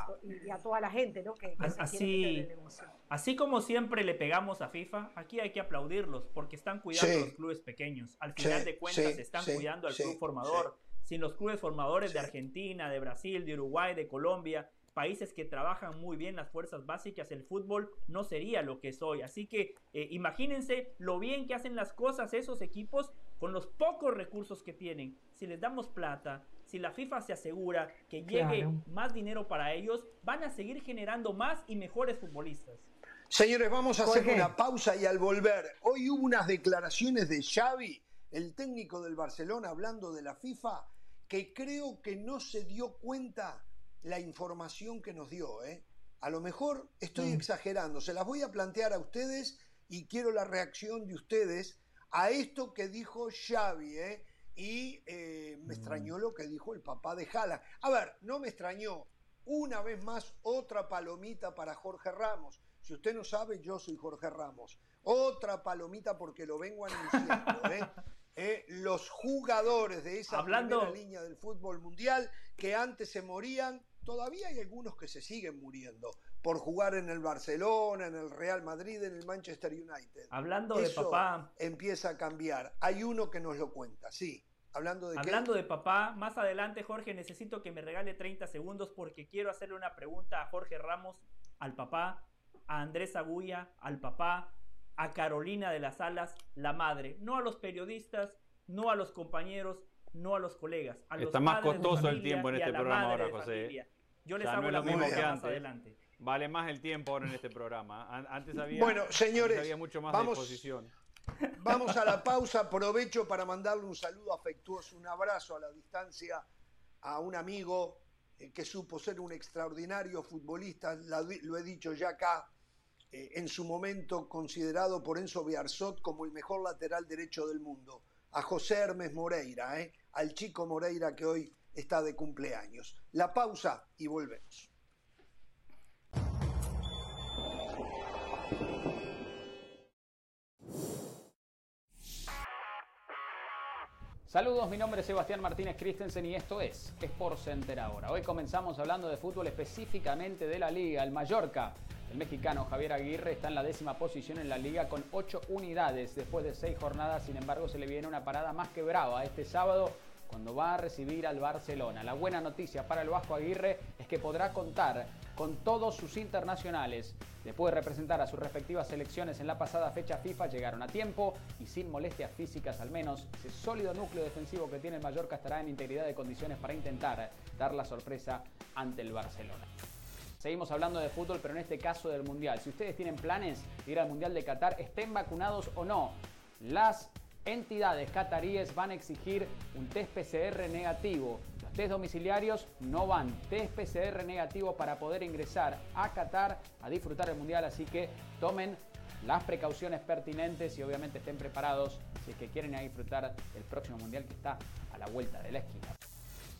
a, toda la gente, ¿no? Que, así, así como siempre le pegamos a FIFA, aquí hay que aplaudirlos porque están cuidando a los clubes pequeños. Al final de cuentas, están cuidando al club formador. Sin los clubes formadores de Argentina, de Brasil, de Uruguay, de Colombia, países que trabajan muy bien las fuerzas básicas, el fútbol no sería lo que es hoy. Así que eh, imagínense lo bien que hacen las cosas esos equipos con los pocos recursos que tienen. Si les damos plata, si la FIFA se asegura que llegue más dinero para ellos, van a seguir generando más y mejores futbolistas. Señores, vamos a hacer una pausa y al volver, hoy hubo unas declaraciones de Xavi, el técnico del Barcelona, hablando de la FIFA, que creo que no se dio cuenta la información que nos dio. ¿eh? A lo mejor estoy mm. exagerando, se las voy a plantear a ustedes y quiero la reacción de ustedes a esto que dijo Xavi. ¿eh? Y eh, me mm. extrañó lo que dijo el papá de Jala. A ver, no me extrañó. Una vez más, otra palomita para Jorge Ramos. Si usted no sabe, yo soy Jorge Ramos. Otra palomita porque lo vengo anunciando. ¿eh? [laughs] ¿eh? los jugadores de esa primera línea del fútbol mundial que antes se morían todavía hay algunos que se siguen muriendo por jugar en el Barcelona, en el Real Madrid, en el Manchester United. Hablando de papá. Empieza a cambiar. Hay uno que nos lo cuenta, sí. Hablando de Hablando de papá, más adelante, Jorge, necesito que me regale 30 segundos porque quiero hacerle una pregunta a Jorge Ramos, al papá, a Andrés Agulla, al papá, a Carolina de las Alas, la madre. No a los periodistas, no a los compañeros, no a los colegas. A Está más costoso el tiempo en este programa ahora, José. Yo les hago la mismo que antes. adelante. Vale más el tiempo ahora en este programa. Antes había, bueno, señores, había mucho más vamos, disposición. Vamos a la [laughs] pausa. Aprovecho para mandarle un saludo afectuoso, un abrazo a la distancia a un amigo eh, que supo ser un extraordinario futbolista, lo he dicho ya acá, eh, en su momento considerado por Enzo Biarzot como el mejor lateral derecho del mundo, a José Hermes Moreira, eh, al chico Moreira que hoy está de cumpleaños. La pausa y volvemos. Saludos, mi nombre es Sebastián Martínez Christensen y esto es Sport Center ahora. Hoy comenzamos hablando de fútbol específicamente de la liga, el Mallorca. El mexicano Javier Aguirre está en la décima posición en la liga con ocho unidades. Después de seis jornadas, sin embargo, se le viene una parada más que brava este sábado cuando va a recibir al Barcelona. La buena noticia para el Vasco Aguirre es que podrá contar con todos sus internacionales. Después de representar a sus respectivas selecciones en la pasada fecha FIFA, llegaron a tiempo y sin molestias físicas al menos. Ese sólido núcleo defensivo que tiene el Mallorca estará en integridad de condiciones para intentar dar la sorpresa ante el Barcelona. Seguimos hablando de fútbol, pero en este caso del Mundial. Si ustedes tienen planes de ir al Mundial de Qatar, estén vacunados o no, las entidades cataríes van a exigir un test PCR negativo. Los test domiciliarios no van. Test PCR negativo para poder ingresar a Qatar a disfrutar el Mundial. Así que tomen las precauciones pertinentes y obviamente estén preparados si es que quieren disfrutar del próximo Mundial que está a la vuelta de la esquina.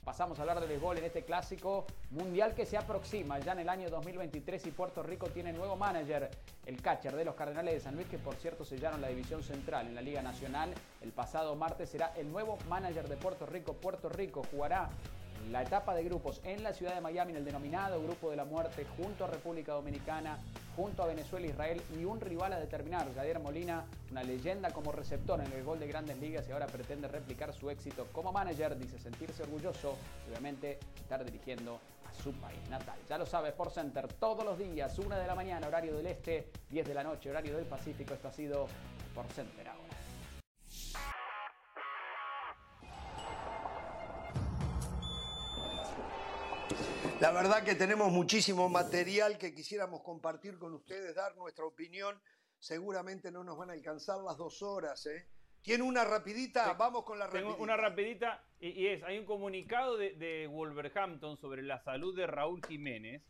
Pasamos a hablar de béisbol en este clásico mundial que se aproxima ya en el año 2023 y Puerto Rico tiene nuevo manager, el catcher de los Cardenales de San Luis, que por cierto sellaron la división central en la Liga Nacional. El pasado martes será el nuevo manager de Puerto Rico. Puerto Rico jugará la etapa de grupos en la ciudad de Miami, en el denominado Grupo de la Muerte, junto a República Dominicana, junto a Venezuela, Israel y un rival a determinar, Javier Molina, una leyenda como receptor en el gol de grandes ligas y ahora pretende replicar su éxito como manager, dice sentirse orgulloso, obviamente estar dirigiendo a su país natal. Ya lo sabe, Sport Center todos los días, 1 de la mañana, horario del este, 10 de la noche, horario del Pacífico. Esto ha sido Sport Center. La verdad que tenemos muchísimo material que quisiéramos compartir con ustedes, dar nuestra opinión. Seguramente no nos van a alcanzar las dos horas. ¿eh? ¿Tiene una rapidita? Vamos con la rapidita. Tengo una rapidita y, es, hay un comunicado de, Wolverhampton sobre la salud de Raúl Jiménez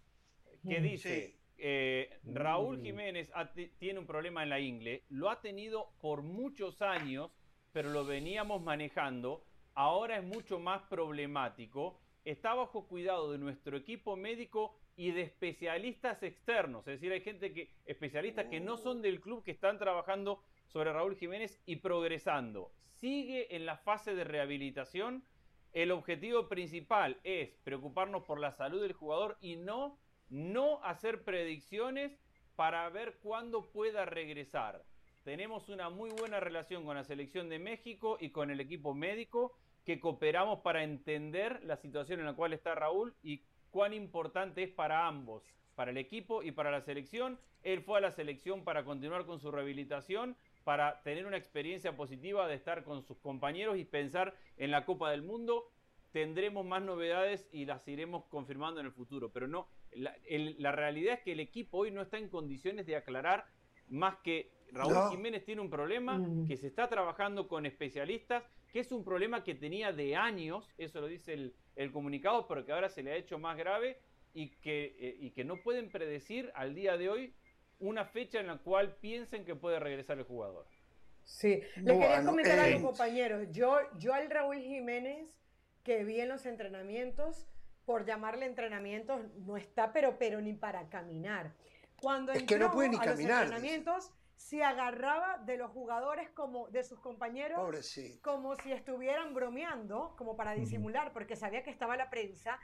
que dice, eh, Raúl Jiménez tiene un problema en la ingle, lo ha tenido por muchos años, pero lo veníamos manejando, ahora es mucho más problemático está bajo cuidado de nuestro equipo médico y de especialistas externos. Es decir, hay gente que, especialistas que no son del club, que están trabajando sobre Raúl Jiménez y progresando. Sigue en la fase de rehabilitación. El objetivo principal es preocuparnos por la salud del jugador y no, no hacer predicciones para ver cuándo pueda regresar. Tenemos una muy buena relación con la selección de México y con el equipo médico que cooperamos para entender la situación en la cual está Raúl y cuán importante es para ambos, para el equipo y para la selección. Él fue a la selección para continuar con su rehabilitación, para tener una experiencia positiva de estar con sus compañeros y pensar en la Copa del Mundo. Tendremos más novedades y las iremos confirmando en el futuro, pero no, la, la realidad es que el equipo hoy no está en condiciones de aclarar más que Raúl Jiménez tiene un problema, mm. que se está trabajando con especialistas, que es un problema que tenía de años, eso lo dice el, comunicado, pero que ahora se le ha hecho más grave y que, eh, y que no pueden predecir al día de hoy una fecha en la cual piensen que puede regresar el jugador. Sí, le quería comentar a los eh, compañeros. Yo, yo al Raúl Jiménez que vi en los entrenamientos, por llamarle entrenamientos, no está, pero, pero ni para caminar. Cuando es que no puede ni a caminar. Los entrenamientos, se agarraba de los jugadores como de sus compañeros como si estuvieran bromeando, como para disimular, porque sabía que estaba la prensa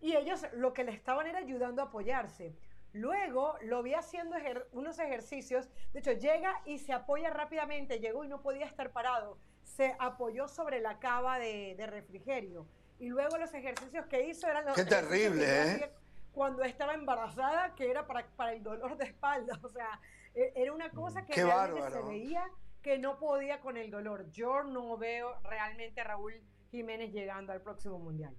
y ellos lo que le estaban era ayudando a apoyarse. Luego lo vi haciendo unos ejercicios, de hecho llega y se apoya rápidamente, llegó y no podía estar parado, se apoyó sobre la cava de, refrigerio y luego los ejercicios que hizo eran los... Qué terrible, ¿eh? Cuando estaba embarazada, que era para, para el dolor de espalda, o sea, e, era una cosa mm, que realmente se veía que no podía con el dolor. Yo no veo realmente a Raúl Jiménez llegando al próximo mundial.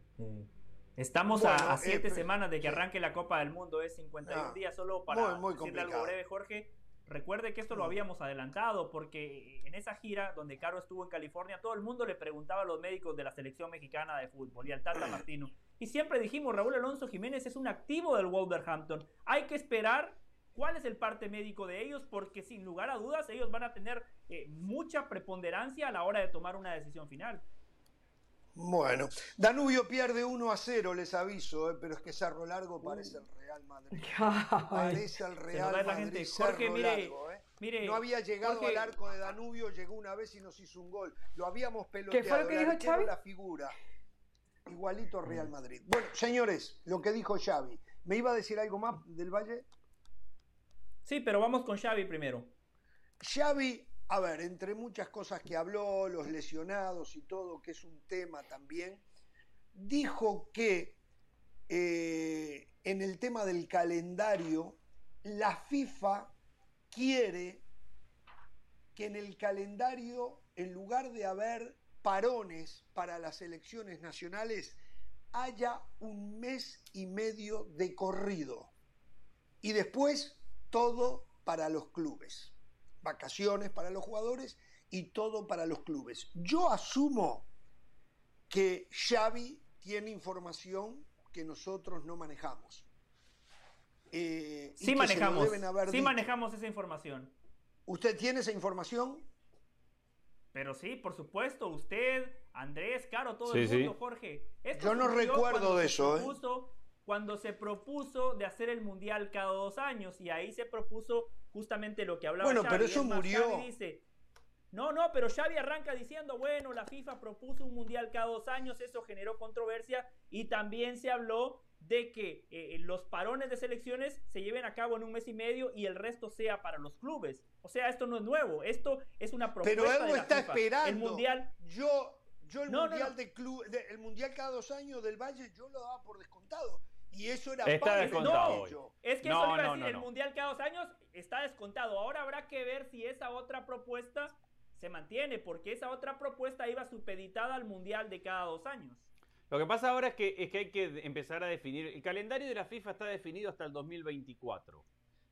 Estamos a, siete eh, semanas de que arranque la Copa del Mundo, es 51 días solo para decirle algo breve, Jorge. Recuerde que esto lo habíamos adelantado porque en esa gira donde Caro estuvo en California, todo el mundo le preguntaba a los médicos de la selección mexicana de fútbol y al Tata [clears throat] Martino. Y siempre dijimos, Raúl Alonso Jiménez es un activo del Wolverhampton. Hay que esperar cuál es el parte médico de ellos porque sin lugar a dudas ellos van a tener eh, mucha preponderancia a la hora de tomar una decisión final. Bueno, Danubio pierde 1 a 0, les aviso, eh, pero es que Cerro Largo parece el Real Madrid. [laughs] Parece el Real Madrid. Jorge, mire, Largo, eh. mire, no había llegado al arco de Danubio, llegó una vez y nos hizo un gol. Lo habíamos peloteado. ¿Qué fue lo que dijo Xavi? la figura. Igualito Real Madrid. Bueno, señores, lo que dijo Xavi. ¿Me iba a decir algo más del Valle? Sí, pero vamos con Xavi primero. Xavi a ver, entre muchas cosas que habló, los lesionados y todo, que es un tema también, dijo que eh, en el tema del calendario, la FIFA quiere que en el calendario, en lugar de haber parones para las elecciones nacionales, haya un mes y medio de corrido. Y después todo para los clubes vacaciones para los jugadores y todo para los clubes. Yo asumo que Xavi tiene información que nosotros no manejamos. Eh, sí manejamos, sí manejamos esa información. ¿Usted tiene esa información? Pero sí, por supuesto, usted, Andrés, Caro, todo el mundo, Jorge. Yo no recuerdo de eso. ¿eh? Cuando se propuso de hacer el Mundial cada dos años y ahí se propuso justamente lo que hablaba Bueno, pero eso murió. dice, no, no, pero Xavi arranca diciendo, bueno, la FIFA propuso un mundial cada dos años, eso generó controversia y también se habló de que eh, los parones de selecciones se lleven a cabo en un mes y medio y el resto sea para los clubes. O sea, esto no es nuevo, esto es una propuesta Pero él no está esperando. El mundial. Yo, yo el mundial de club, el mundial cada dos años del Valle, yo lo daba por descontado. Y eso era está descontado. es que eso iba a decir, el mundial cada dos años está descontado. Ahora habrá que ver si esa otra propuesta se mantiene, porque esa otra propuesta iba supeditada al mundial de cada dos años. Lo que pasa ahora es que, es que hay que empezar a definir. El calendario de la FIFA está definido hasta el 2024.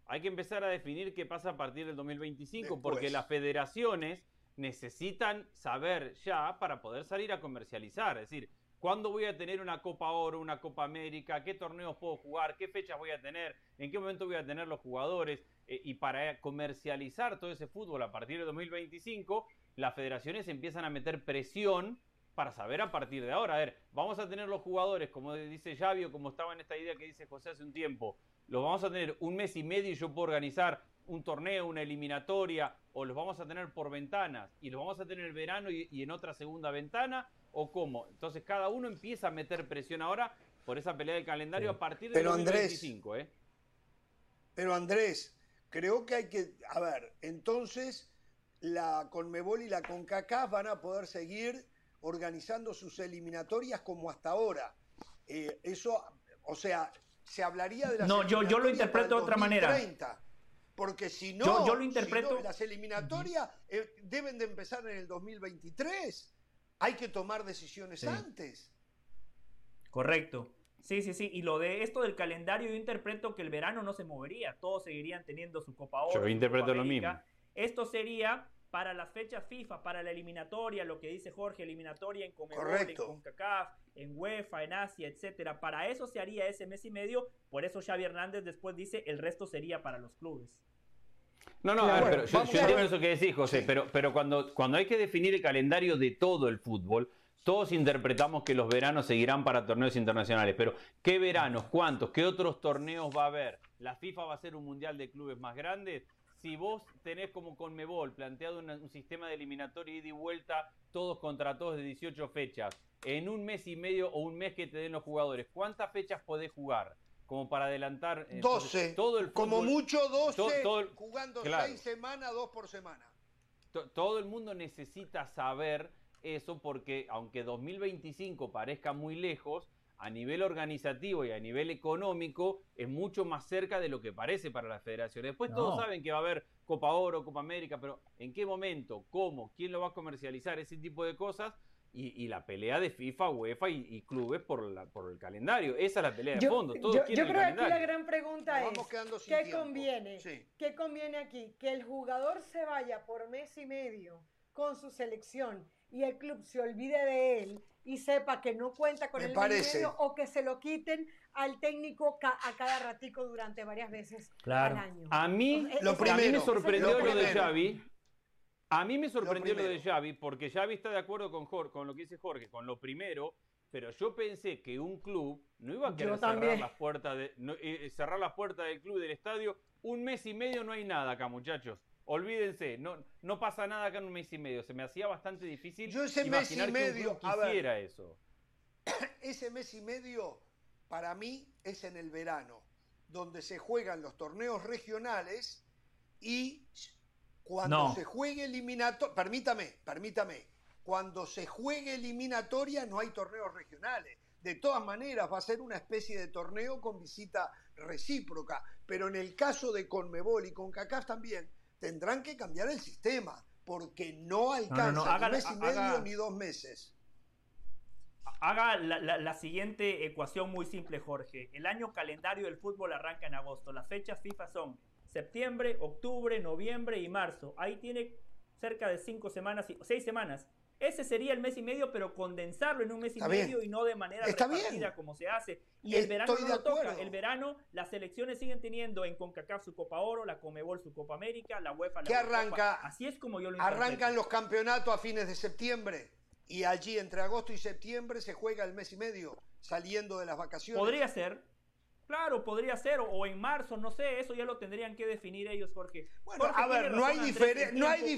Hay que empezar a definir qué pasa a partir del 2025, porque las federaciones necesitan saber ya para poder salir a comercializar. Es decir, ¿Cuándo voy a tener una Copa Oro, una Copa América? ¿Qué torneos puedo jugar? ¿Qué fechas voy a tener? ¿En qué momento voy a tener los jugadores? Eh, y para comercializar todo ese fútbol a partir de 2025, las federaciones empiezan a meter presión para saber a partir de ahora. A ver, vamos a tener los jugadores, como dice Xavi, como estaba en esta idea que dice José hace un tiempo, los vamos a tener un mes y medio y yo puedo organizar un torneo, una eliminatoria, o los vamos a tener por ventanas, y los vamos a tener en el verano y en otra segunda ventana, o cómo. Entonces cada uno empieza a meter presión ahora por esa pelea del calendario a partir de 2025. ¿eh? Pero Andrés, creo que hay que, a ver, entonces la Conmebol y la CONCACAF van a poder seguir organizando sus eliminatorias como hasta ahora. Eh, eso, o sea, se hablaría de las No, yo, yo lo interpreto de otra manera. Porque si no, yo, lo interpreto... las eliminatorias eh, deben de empezar en el 2023 hay que tomar decisiones antes. Correcto. Sí, sí, sí. Y lo de esto del calendario, yo interpreto que el verano no se movería. Todos seguirían teniendo su Copa Oro. Yo interpreto lo mismo. Esto sería para las fechas FIFA, para la eliminatoria, lo que dice Jorge, eliminatoria en Comebol, en CONCACAF, en UEFA, en Asia, etcétera. Para eso se haría ese mes y medio. Por eso Xavi Hernández después dice el resto sería para los clubes. No, no, pero yo, entiendo eso que decís, José, pero, pero cuando, cuando hay que definir el calendario de todo el fútbol, todos interpretamos que los veranos seguirán para torneos internacionales, pero ¿qué veranos? ¿Cuántos? ¿Qué otros torneos va a haber? ¿La FIFA va a ser un mundial de clubes más grandes? Si vos tenés como Conmebol planteado un sistema de eliminatoria ida y vuelta, todos contra todos de 18 fechas, en un mes y medio o un mes que te den los jugadores, ¿cuántas fechas podés jugar? como para adelantar 12, eh, todo el como mucho 12, jugando 6 semanas, 2 por semana. todo el mundo necesita saber eso porque aunque 2025 parezca muy lejos, a nivel organizativo y a nivel económico es mucho más cerca de lo que parece para la federación. Después todos saben que va a haber Copa Oro, Copa América, pero ¿en qué momento? ¿Cómo? ¿Quién lo va a comercializar? Ese tipo de cosas y, la pelea de FIFA, UEFA y, clubes por, la, por el calendario. Esa es la pelea de fondo. Todos yo, yo creo que aquí la gran pregunta es, ¿qué conviene? ¿Qué conviene aquí? Que el jugador se vaya por mes y medio con su selección y el club se olvide de él y sepa que no cuenta con el dinero o que se lo quiten al técnico a cada ratico durante varias veces al año. A mí, lo primero, me sorprendió lo, de Xavi. A mí me sorprendió lo, de Xavi porque Xavi está de acuerdo con, con lo que dice Jorge, con lo primero, pero yo pensé que un club no iba a querer cerrar las, puertas de, eh, cerrar las puertas del club del estadio. Un mes y medio no hay nada acá, muchachos. Olvídense, no, no pasa nada acá en un mes y medio. Se me hacía bastante difícil Yo ese mes y medio, quisiera eso. [clears throat] Ese mes y medio para mí es en el verano, donde se juegan los torneos regionales y cuando se juegue eliminatoria, permítame, permítame, cuando se juegue eliminatoria no hay torneos regionales. De todas maneras va a ser una especie de torneo con visita recíproca, pero en el caso de Conmebol y CONCACAF también tendrán que cambiar el sistema, porque no alcanza un mes y medio ni dos meses. Haga la, siguiente ecuación muy simple, Jorge. El año calendario del fútbol arranca en agosto. Las fechas FIFA son septiembre, octubre, noviembre y marzo. Ahí tiene cerca de cinco semanas, seis semanas. Ese sería el mes y medio, pero condensarlo en un mes y medio y no de manera Está repartida como se hace. Y el verano no lo toca. El verano las selecciones siguen teniendo en CONCACAF su Copa Oro, la Comebol su Copa América, la UEFA la ¿Qué arranca? Así es como yo lo Arrancan los campeonatos a fines de septiembre y allí entre agosto y septiembre se juega el mes y medio saliendo de las vacaciones. Podría ser, Claro, podría ser, o, en marzo, no sé, eso ya lo tendrían que definir ellos, Jorge. Bueno, a ver, no hay, no, hay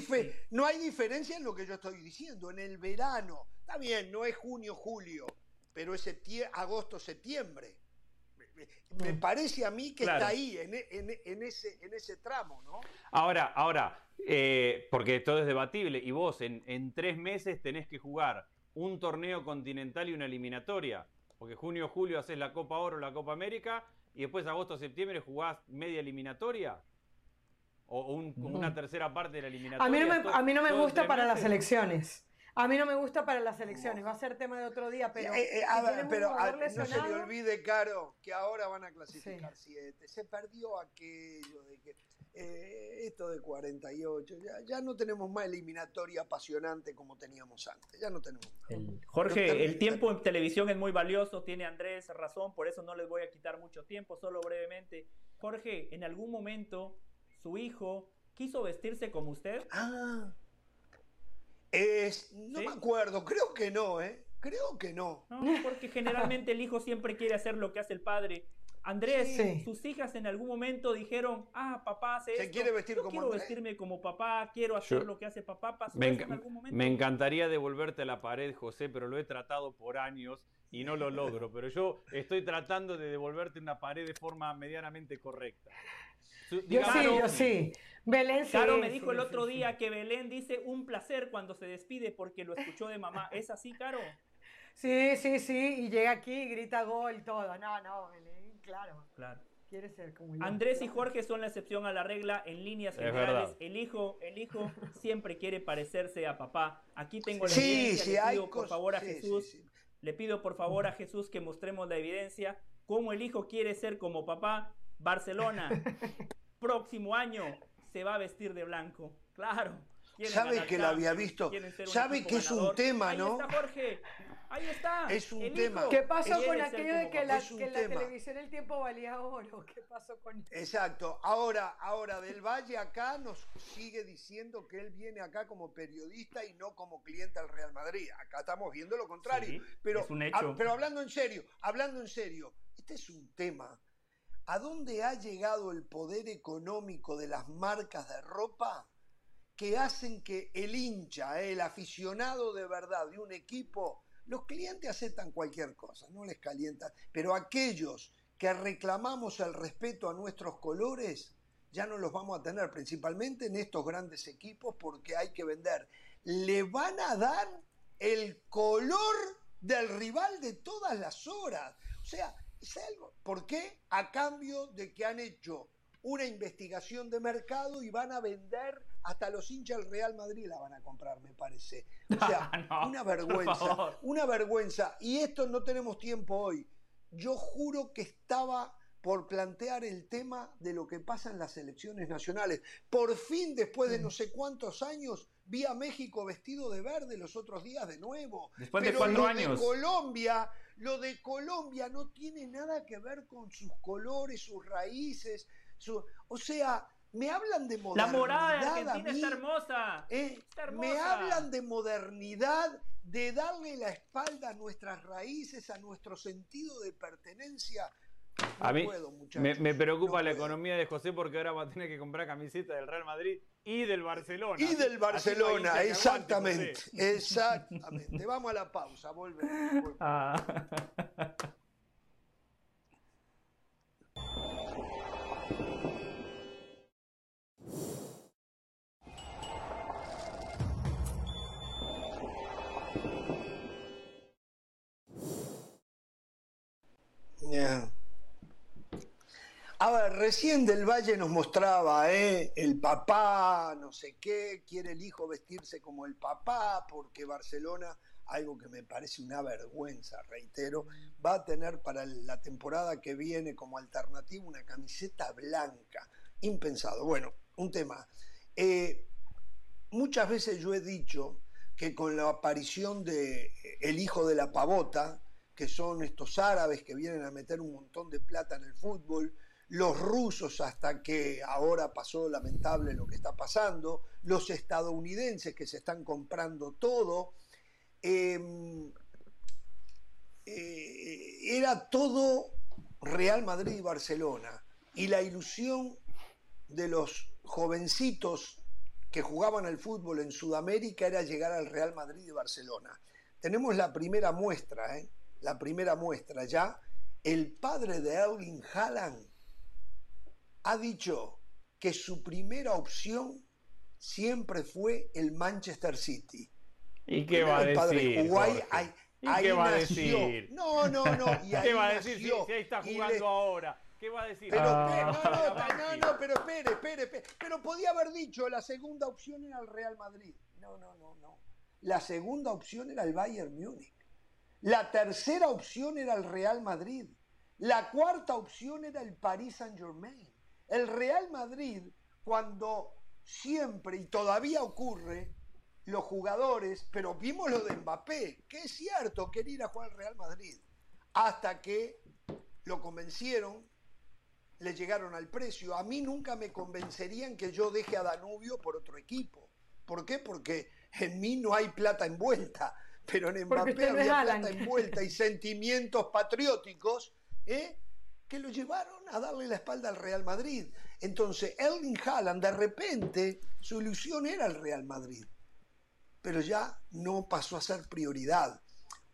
no hay diferencia en lo que yo estoy diciendo. En el verano, está bien, no es junio, julio, pero es agosto, septiembre. Me mm. parece a mí que está ahí, en, ese, en ese tramo, ¿no? Ahora, ahora, eh, porque todo es debatible, y vos en, en tres meses tenés que jugar un torneo continental y una eliminatoria. Porque junio, julio haces la Copa Oro, la Copa América, y después agosto, septiembre jugás media eliminatoria. O una tercera parte de la eliminatoria. A mí no me, a mí no me gusta para las elecciones. A mí no me gusta para las elecciones. Va a ser tema de otro día, pero. Eh, eh, pero no se le olvide, Caro, que ahora van a clasificar siete. Se perdió aquello de que eh, esto de 48, ya, ya, no tenemos más eliminatoria apasionante como teníamos antes, ya no tenemos Jorge, el tiempo en televisión es muy valioso, tiene Andrés razón, por eso no les voy a quitar mucho tiempo, solo brevemente. Jorge, ¿en algún momento su hijo quiso vestirse como usted? Ah, es, no me acuerdo, creo que no, ¿eh? Creo que no. No, porque generalmente el hijo siempre quiere hacer lo que hace el padre. Andrés, sus hijas en algún momento dijeron, ah, papá hace Se quiere vestir como quiero vestirme como papá, quiero hacer lo que hace papá. ¿Pasó me, en algún momento? me encantaría devolverte a la pared, José, pero lo he tratado por años y no lo logro. pero yo estoy tratando de devolverte una pared de forma medianamente correcta. yo sí, yo sí. Belén Caro me dijo el otro día que Belén dice un placer cuando se despide porque lo escuchó de mamá. ¿Es así, Caro? Sí, sí, sí. Y llega aquí y grita gol todo. No, no, Belén claro. Claro. Quiere ser como Andrés y Jorge son la excepción a la regla en líneas generales. El hijo, el hijo [laughs] siempre quiere parecerse a papá. Aquí tengo la evidencia. Le pido por favor a Jesús. le pido por favor a Jesús que mostremos la evidencia. Cómo el hijo quiere ser como papá. Barcelona, [laughs] próximo año se va a vestir de blanco. Claro. Sabe que lo había visto. Sabe que es un tema, ¿no? Ahí está Jorge. Ahí está. Es un tema. ¿Qué pasó con aquello de que, la, que la, televisión el tiempo valía oro? ¿Qué pasó con eso? Exacto. Ahora, ahora Del Valle acá nos sigue diciendo que él viene acá como periodista y no como cliente al Real Madrid. Acá estamos viendo lo contrario. pero, pero hablando en serio, hablando en serio, este es un tema. ¿A dónde ha llegado el poder económico de las marcas de ropa? Que hacen que el hincha, el aficionado de verdad de un equipo, los clientes aceptan cualquier cosa, no les calienta, pero aquellos que reclamamos el respeto a nuestros colores, ya no los vamos a tener, principalmente en estos grandes equipos, porque hay que vender. Le van a dar el color del rival de todas las horas. O sea, es algo. ¿Por qué? A cambio de que han hecho una investigación de mercado y van a vender hasta los hinchas del Real Madrid la van a comprar, me parece. O sea, [laughs] No, una vergüenza, una vergüenza. Y esto no tenemos tiempo hoy. Yo juro que estaba por plantear el tema de lo que pasa en las elecciones nacionales. Por fin, después de no sé cuántos años, vi a México vestido de verde los otros días de nuevo. Después de Pero cuatro lo años. De Colombia, lo de Colombia no tiene nada que ver con sus colores, sus raíces. Su- o sea, me hablan de La modernidad. morada de Argentina mí, está hermosa. ¿eh? Está Me hermosa. hablan de modernidad, de darle la espalda a nuestras raíces, a nuestro sentido de pertenencia. No A mí puedo, muchachos, me, me preocupa no la puedo. economía de José porque ahora va a tener que comprar camiseta del Real Madrid y del Barcelona. Y del no Barcelona, aguante, exactamente, exactamente. Vamos a la pausa, volvemos. volvemos. Ah. Recién del Valle nos mostraba, ¿eh? El papá, no sé qué, quiere el hijo vestirse como el papá, porque Barcelona, algo que me parece una vergüenza, reitero, va a tener para la temporada que viene como alternativa una camiseta blanca. Impensado. Bueno, un tema. Eh, muchas veces yo he dicho que con la aparición de eh, el hijo de la pavota, que son estos árabes que vienen a meter un montón de plata en el fútbol, los rusos hasta que ahora pasó lamentable lo que está pasando, los estadounidenses que se están comprando todo, eh, eh, era todo Real Madrid y Barcelona. Y la ilusión de los jovencitos que jugaban al fútbol en Sudamérica era llegar al Real Madrid y Barcelona. Tenemos la primera muestra, ¿eh? la primera muestra ya. El padre de Erling Haaland ha dicho que su primera opción siempre fue el Manchester City. ¿Y qué va a decir? ahí- ¿Y ahí qué va a decir? No, no, no. Y [laughs] ¿Qué va a decir si, ahí está jugando le- ahora? ¿Qué va a decir? pero, Ah. no, no, no, pero espere, espere, espere. Pero podía haber dicho, la segunda opción era el Real Madrid. No, no, no, no. La segunda opción era el Bayern Múnich. La tercera opción era el Real Madrid. La cuarta opción era el Paris Saint Germain. El Real Madrid, cuando siempre y todavía ocurre, los jugadores, pero vimos lo de Mbappé, que es cierto, quería ir a jugar al Real Madrid, hasta que lo convencieron, le llegaron al precio. A mí nunca me convencerían que yo deje a Danubio por otro equipo. ¿Por qué? Porque en mí no hay plata envuelta, pero en Mbappé había plata envuelta y sentimientos patrióticos ¿eh? Que lo llevaron a darle la espalda al Real Madrid. Entonces, Erling Haaland, de repente, su ilusión era el Real Madrid, pero ya no pasó a ser prioridad.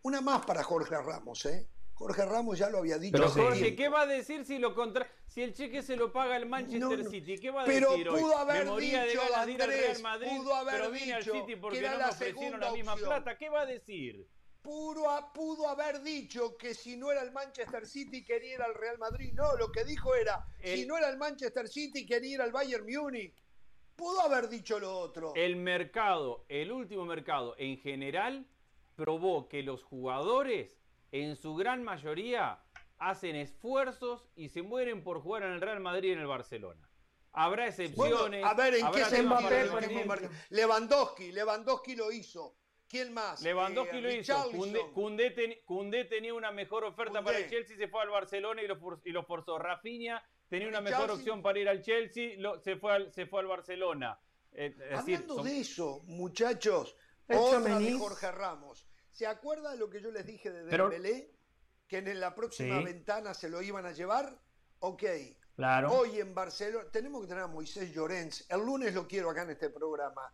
Una más para Jorge Ramos, ¿eh? Jorge Ramos ya lo había dicho. Pero Jorge. ¿qué va a decir si lo contra si el cheque se lo paga el Manchester No, no. City? ¿Qué va a Pero decir hoy? pudo haber dicho, de Andrés, Real Madrid, pudo haber pero vine al dicho City porque que era no la me ofrecieron la misma opción. plata. ¿Qué va a decir? Pudo, pudo haber dicho que si no era el Manchester City quería ir al Real Madrid. No, lo que dijo era, si no era el Manchester City quería ir al Bayern Múnich. Pudo haber dicho lo otro. El mercado, el último mercado en general, probó que los jugadores, en su gran mayoría, hacen esfuerzos y se mueren por jugar en el Real Madrid y en el Barcelona. Habrá Bueno, excepciones. a ver, ¿en qué se Mbappé. Lewandowski, Lewandowski lo hizo. ¿Quién más? Lewandowski Eh, lo hizo. Ten- Koundé tenía una mejor oferta para el Chelsea, se fue al Barcelona y lo, for- y lo forzó. Rafinha tenía una mejor opción para ir al Chelsea, lo- se, fue al, se fue al Barcelona. Eh, decir, Hablando son- de eso, muchachos, otra de. Jorge Ramos. ¿Se acuerda de lo que yo les dije de Pero- Dembélé? Que en la próxima Sí. ventana se lo iban a llevar. Ok. Claro. Hoy en Barcelona, tenemos que tener a Moisés Llorens. El lunes lo quiero acá en este programa.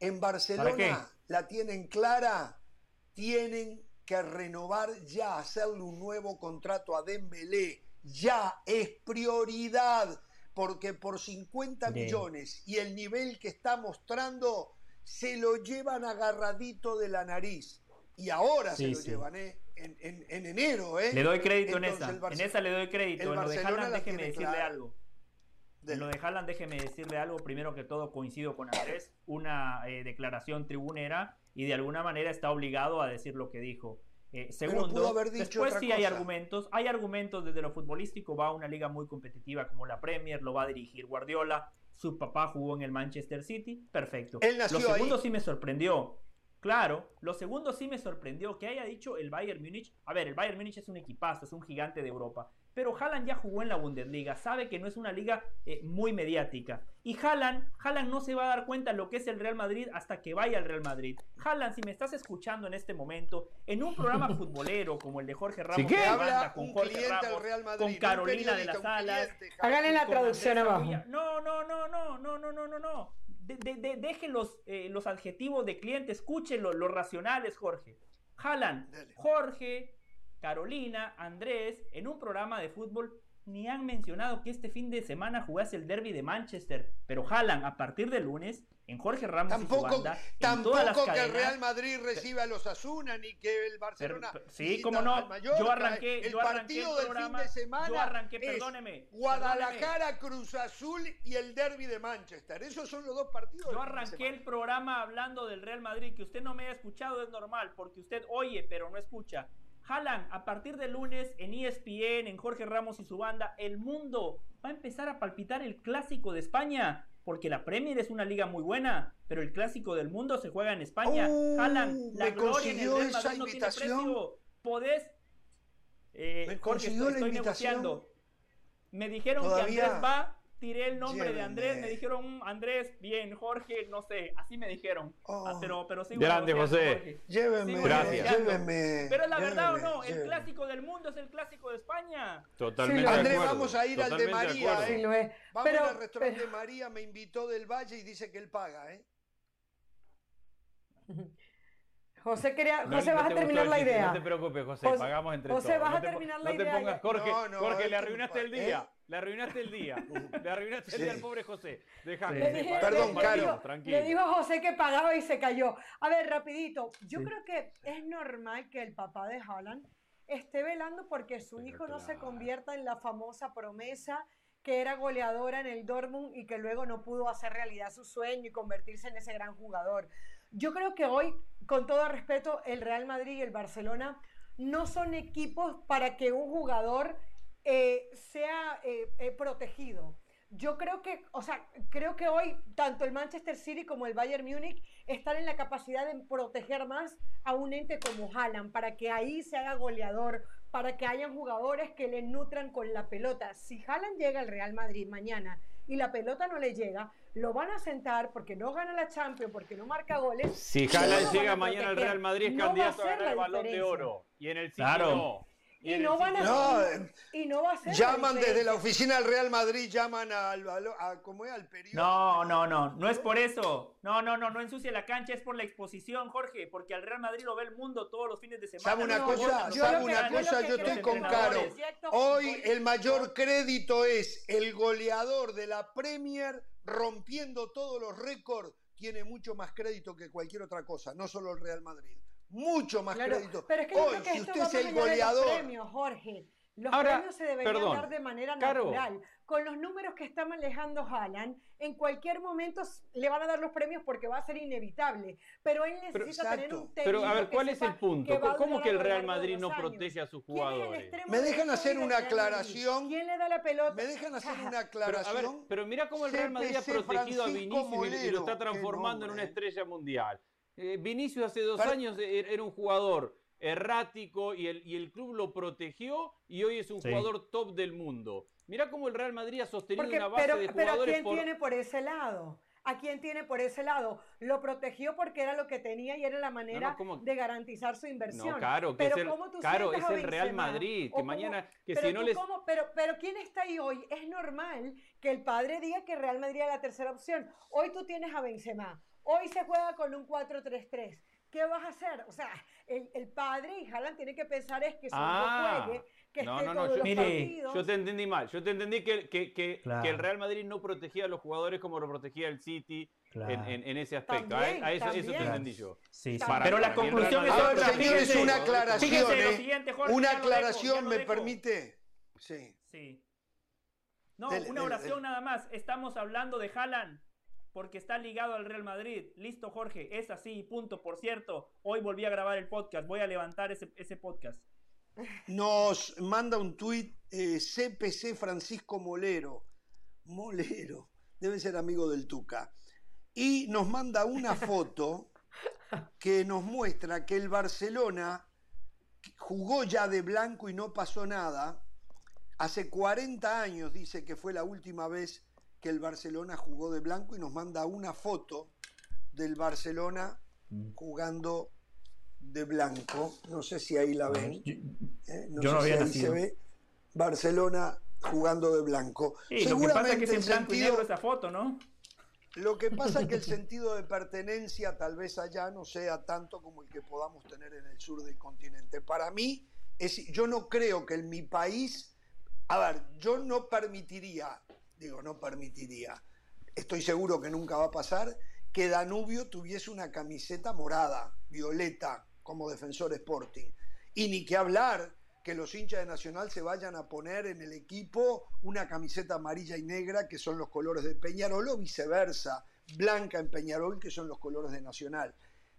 En ¿Para Barcelona la tienen clara. Tienen que renovar ya, hacerle un nuevo contrato a Dembélé. Ya es prioridad. Porque por 50 Bien. millones y el nivel que está mostrando, se lo llevan agarradito de la nariz. Y ahora se lo sí. llevan, ¿eh? En, en- en enero, ¿eh? Le doy crédito en esa. En esa le doy crédito. el Barcelona la déjeme decirle algo. Lo de Haaland, déjeme decirle algo. Primero que todo, coincido con Andrés. Una eh, declaración tribunera y de alguna manera está obligado a decir lo que dijo. Eh, segundo, después sí hay argumentos. Hay argumentos desde lo futbolístico. Va a una liga muy competitiva como la Premier, lo va a dirigir Guardiola. Su papá jugó en el Manchester City. Perfecto. lo segundo sí me sorprendió. Claro, lo segundo sí me sorprendió que haya dicho el Bayern Múnich. A ver, el Bayern Múnich es un equipazo, es un gigante de Europa pero Haaland ya jugó en la Bundesliga, sabe que no es una liga eh, muy mediática. Y Haaland, Haaland no se va a dar cuenta de lo que es el Real Madrid hasta que vaya al Real Madrid. Haaland, si me estás escuchando en este momento, en un programa [laughs] futbolero como el de Jorge Ramos, que habla con Jorge Ramos, con Carolina de las Alas, háganle la traducción abajo. No, no, no, no, no, no, no, no, no. De, dejen los, eh, los adjetivos de cliente, escúchenlo, los racionales, Jorge. Haaland, Jorge, Carolina, Andrés, en un programa de fútbol ni han mencionado que este fin de semana jugase el derby de Manchester, pero jalan a partir de lunes en Jorge Ramos tampoco, y su banda, tampoco que el Real Madrid reciba a los Asuna ni que el Barcelona sí como no. yo arranqué el yo arranqué partido el programa, del fin de semana yo arranqué perdóneme Guadalajara Cruz Azul y el derby de Manchester. Esos son los dos partidos yo arranqué el programa hablando del Real Madrid que usted no me ha escuchado es normal porque usted oye pero no escucha Jalan, a partir de lunes en ESPN, en Jorge Ramos y su banda, el mundo va a empezar a palpitar el clásico de España. Porque la Premier es una liga muy buena, pero el clásico del mundo se juega en España. Uh, la gloria en el Real Madrid no tiene precio. Podés. Eh, me Jorge, estoy, negociando. Me dijeron que Andrés va tiré el nombre de Andrés, me dijeron Andrés, bien, Jorge, no sé, así me dijeron. Ah, oh. pero, pero sigo Grande, José. Llévenme, Gracias. llévenme. Pero es la verdad o no, el clásico del mundo es el clásico de España. Totalmente. Andrés, vamos a ir al de María. ¿eh? Sí, lo es. Vamos pero, al restaurante de María, me invitó del Valle y dice que él paga, ¿eh? [laughs] José, quería, José vas a terminar la idea. No te preocupes, José, pagamos entre todos. José, vas a terminar la idea. No te pongas, Jorge, Jorge, le arruinaste el día. ¿eh? Le arruinaste el día. [laughs] Le arruinaste el día al pobre José. Déjame. Perdón, Caro. Tranquilo. Le dijo a José que pagaba y se cayó. A ver, rapidito. Yo creo que es normal que el papá de Haaland esté velando porque su hijo no se convierta en la famosa promesa que era goleadora en el Dortmund y que luego no pudo hacer realidad su sueño y convertirse en ese gran jugador. Yo creo que hoy, con todo respeto, el Real Madrid y el Barcelona no son equipos para que un jugador eh, sea eh, eh, protegido. Yo creo que, o sea, creo que hoy tanto el Manchester City como el Bayern Múnich están en la capacidad de proteger más a un ente como Haaland para que ahí se haga goleador, para que hayan jugadores que le nutran con la pelota. Si Haaland llega al Real Madrid mañana y la pelota no le llega, lo van a sentar porque no gana la Champions, porque no marca goles. Si Haaland llega mañana al Real Madrid es candidato a, ganar el Balón de Oro y en el City no. Y, no van a no, y no va a ser llaman desde la oficina del Real Madrid llaman al a, ¿cómo es? al periódico. No no no no es por eso. No no no no ensucia la cancha es por la exposición Jorge porque al Real Madrid lo ve el mundo todos los fines de semana. Sabe una cosa sabe una cosa yo estoy con Caro. hoy el mayor crédito es el goleador de la Premier rompiendo todos los récords. Tiene mucho más crédito que cualquier otra cosa no solo el Real Madrid mucho más crédito. Pero es que Hoy, si usted es el goleador. Los premios, Jorge. Los premios se deberían dar de manera natural. Con los números que está manejando Haaland, en cualquier momento le van a dar los premios porque va a ser inevitable. Pero él necesita tener un técnico. Pero a ver, ¿cuál es el punto? ¿Cómo que el Real Madrid no protege a sus jugadores? Me dejan hacer una aclaración. ¿Quién le da la pelota? Me dejan hacer una aclaración. Pero, pero mira cómo el Real Madrid ha protegido a Vinicius y lo está transformando en una estrella mundial. Eh, Vinicius hace dos años e-, era un jugador errático y el, y el club lo protegió y hoy es un jugador top del mundo. Mira cómo el Real Madrid ha sostenido una base de jugadores. Pero ¿a quién tiene por ese lado? ¿A quién tiene por ese lado? Lo protegió porque era lo que tenía y era la manera de garantizar su inversión. No, claro, que pero es el, claro, es el Real Madrid, que mañana, que si no les... pero, pero ¿quién está ahí hoy? Es normal que el padre diga que Real Madrid es la tercera opción. Hoy tú tienes a Benzema, Hoy se juega con un 4-3-3. ¿Qué vas a hacer? O sea, el, padre y Haaland tienen que pensar es que si ah, juegue, que no, esté no, no, yo, mire, yo te entendí mal. Yo te entendí que, que, que, el Real Madrid no protegía a los jugadores como lo protegía el City en, en, ese aspecto. a, eso, eso, te entendí yo. Sí, pero la conclusión es otra. Señores, una aclaración. ¿eh? una aclaración, ¿me permite? Sí. Sí. No, una oración nada más. Estamos hablando de Haaland porque está ligado al Real Madrid. Listo, Jorge, es así, punto. Por cierto, hoy volví a grabar el podcast, voy a levantar ese, podcast. Nos manda un tuit CPC eh, Francisco Molero. Molero, debe ser amigo del Tuca. Y nos manda una foto [laughs] que nos muestra que el Barcelona jugó ya de blanco y no pasó nada. Hace 40 años dice que fue la última vez que el Barcelona jugó de blanco y nos manda una foto del Barcelona mm. jugando de blanco. No sé si ahí la ven. ¿eh? No sé si ahí se ve. Barcelona jugando de blanco. Sí, lo que pasa es que es en blanco y negro esa foto, ¿no? Lo que pasa es que el [laughs] sentido de pertenencia tal vez allá no sea tanto como el que podamos tener en el sur del continente. Para mí, es, yo no creo que en mi país, a ver, yo no permitiría, digo, no permitiría, estoy seguro que nunca va a pasar, que Danubio tuviese una camiseta morada, violeta, como defensor Sporting. Y ni que hablar que los hinchas de Nacional se vayan a poner en el equipo una camiseta amarilla y negra, que son los colores de Peñarol, o viceversa, blanca en Peñarol, que son los colores de Nacional.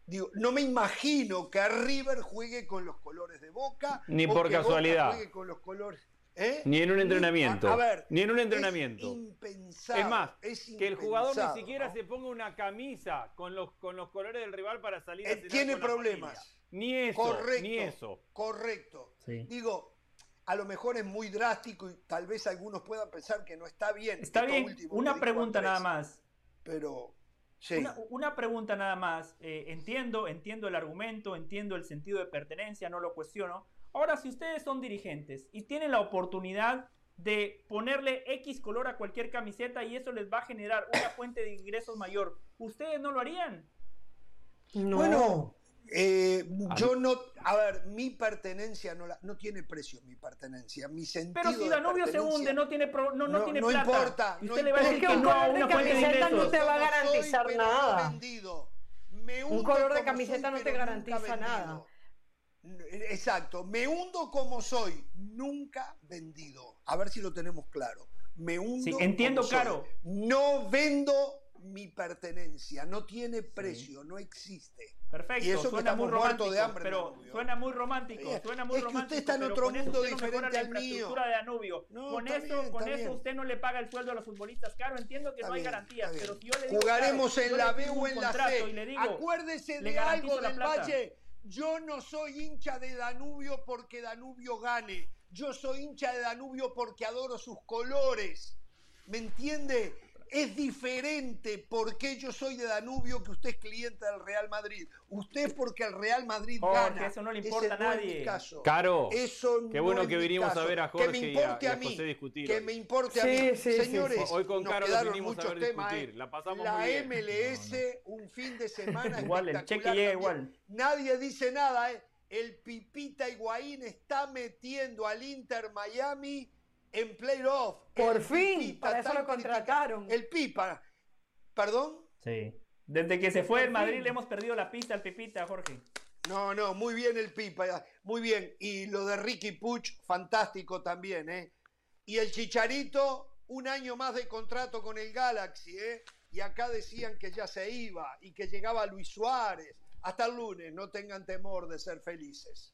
Digo, no me imagino que River juegue con los colores de Boca. Ni por casualidad. juegue con los colores. ¿Eh? Ni en un entrenamiento. Ni en un entrenamiento. Es impensable. Es más, que el jugador ni siquiera se ponga una camisa con los, con los colores del rival para salir a eh, Tiene problemas. Ni eso. Correcto. Ni eso. Correcto. Digo, a lo mejor es muy drástico y tal vez algunos puedan pensar que no está bien. Está bien, una pregunta nada más. Pero, sí. Una, pregunta nada más. Eh, entiendo, entiendo el argumento, entiendo el sentido de pertenencia, no lo cuestiono. Ahora, si ustedes son dirigentes y tienen la oportunidad de ponerle X color a cualquier camiseta y eso les va a generar una fuente de ingresos mayor, ¿ustedes no lo harían? No. Bueno, eh, yo no, a ver, mi pertenencia no, la, no tiene precio, mi pertenencia, mi sentido. Pero si Danubio se hunde, no tiene, no, no, no tiene no plata. Importa, usted le va a decir que, un color de camiseta no te va a garantizar nada. un color de camiseta no te garantiza nada. Exacto, me hundo como soy, nunca vendido. A ver si lo tenemos claro. Me hundo. Sí, entiendo, claro. No vendo mi pertenencia, no tiene precio, no existe. Perfecto, y eso suena muy romántico, de hambre, pero suena muy romántico, suena muy es romántico. usted está en otro mundo diferente al mío. De Danubio. con eso, con eso usted no le paga el sueldo a los futbolistas. Claro, entiendo que no hay garantías, pero si yo le digo jugaremos en la B o en la C. Acuérdese de algo del Valle. Yo no soy hincha de Danubio porque Danubio gane. Yo soy hincha de Danubio porque adoro sus colores. ¿Me entiende? Es diferente porque yo soy de Danubio que usted es cliente del Real Madrid. Usted es porque el Real Madrid gana. Eso no le importa a nadie. Caro, eso qué bueno que vinimos a ver a Jorge que me importe y a, mí, Que me importe a mí. Señores, hoy con Caro nos vinimos a ver discutir. ¿eh? La pasamos la muy bien. MLS, un fin de semana [laughs] igual, el cheque llega igual. Nadie dice nada, ¿eh? El Pipita Higuaín está metiendo al Inter Miami en playoff. Por fin, para eso lo contrataron. El Pipa, ¿perdón? Sí. Desde que se fue el Madrid le hemos perdido la pista al Pipita, Jorge. No, no, muy bien el Pipa, muy bien. Y lo de Ricky Puch, fantástico también, ¿eh? Y el Chicharito, un año más de contrato con el Galaxy, ¿eh? Y acá decían que ya se iba y que llegaba Luis Suárez. Hasta el lunes, no tengan temor de ser felices.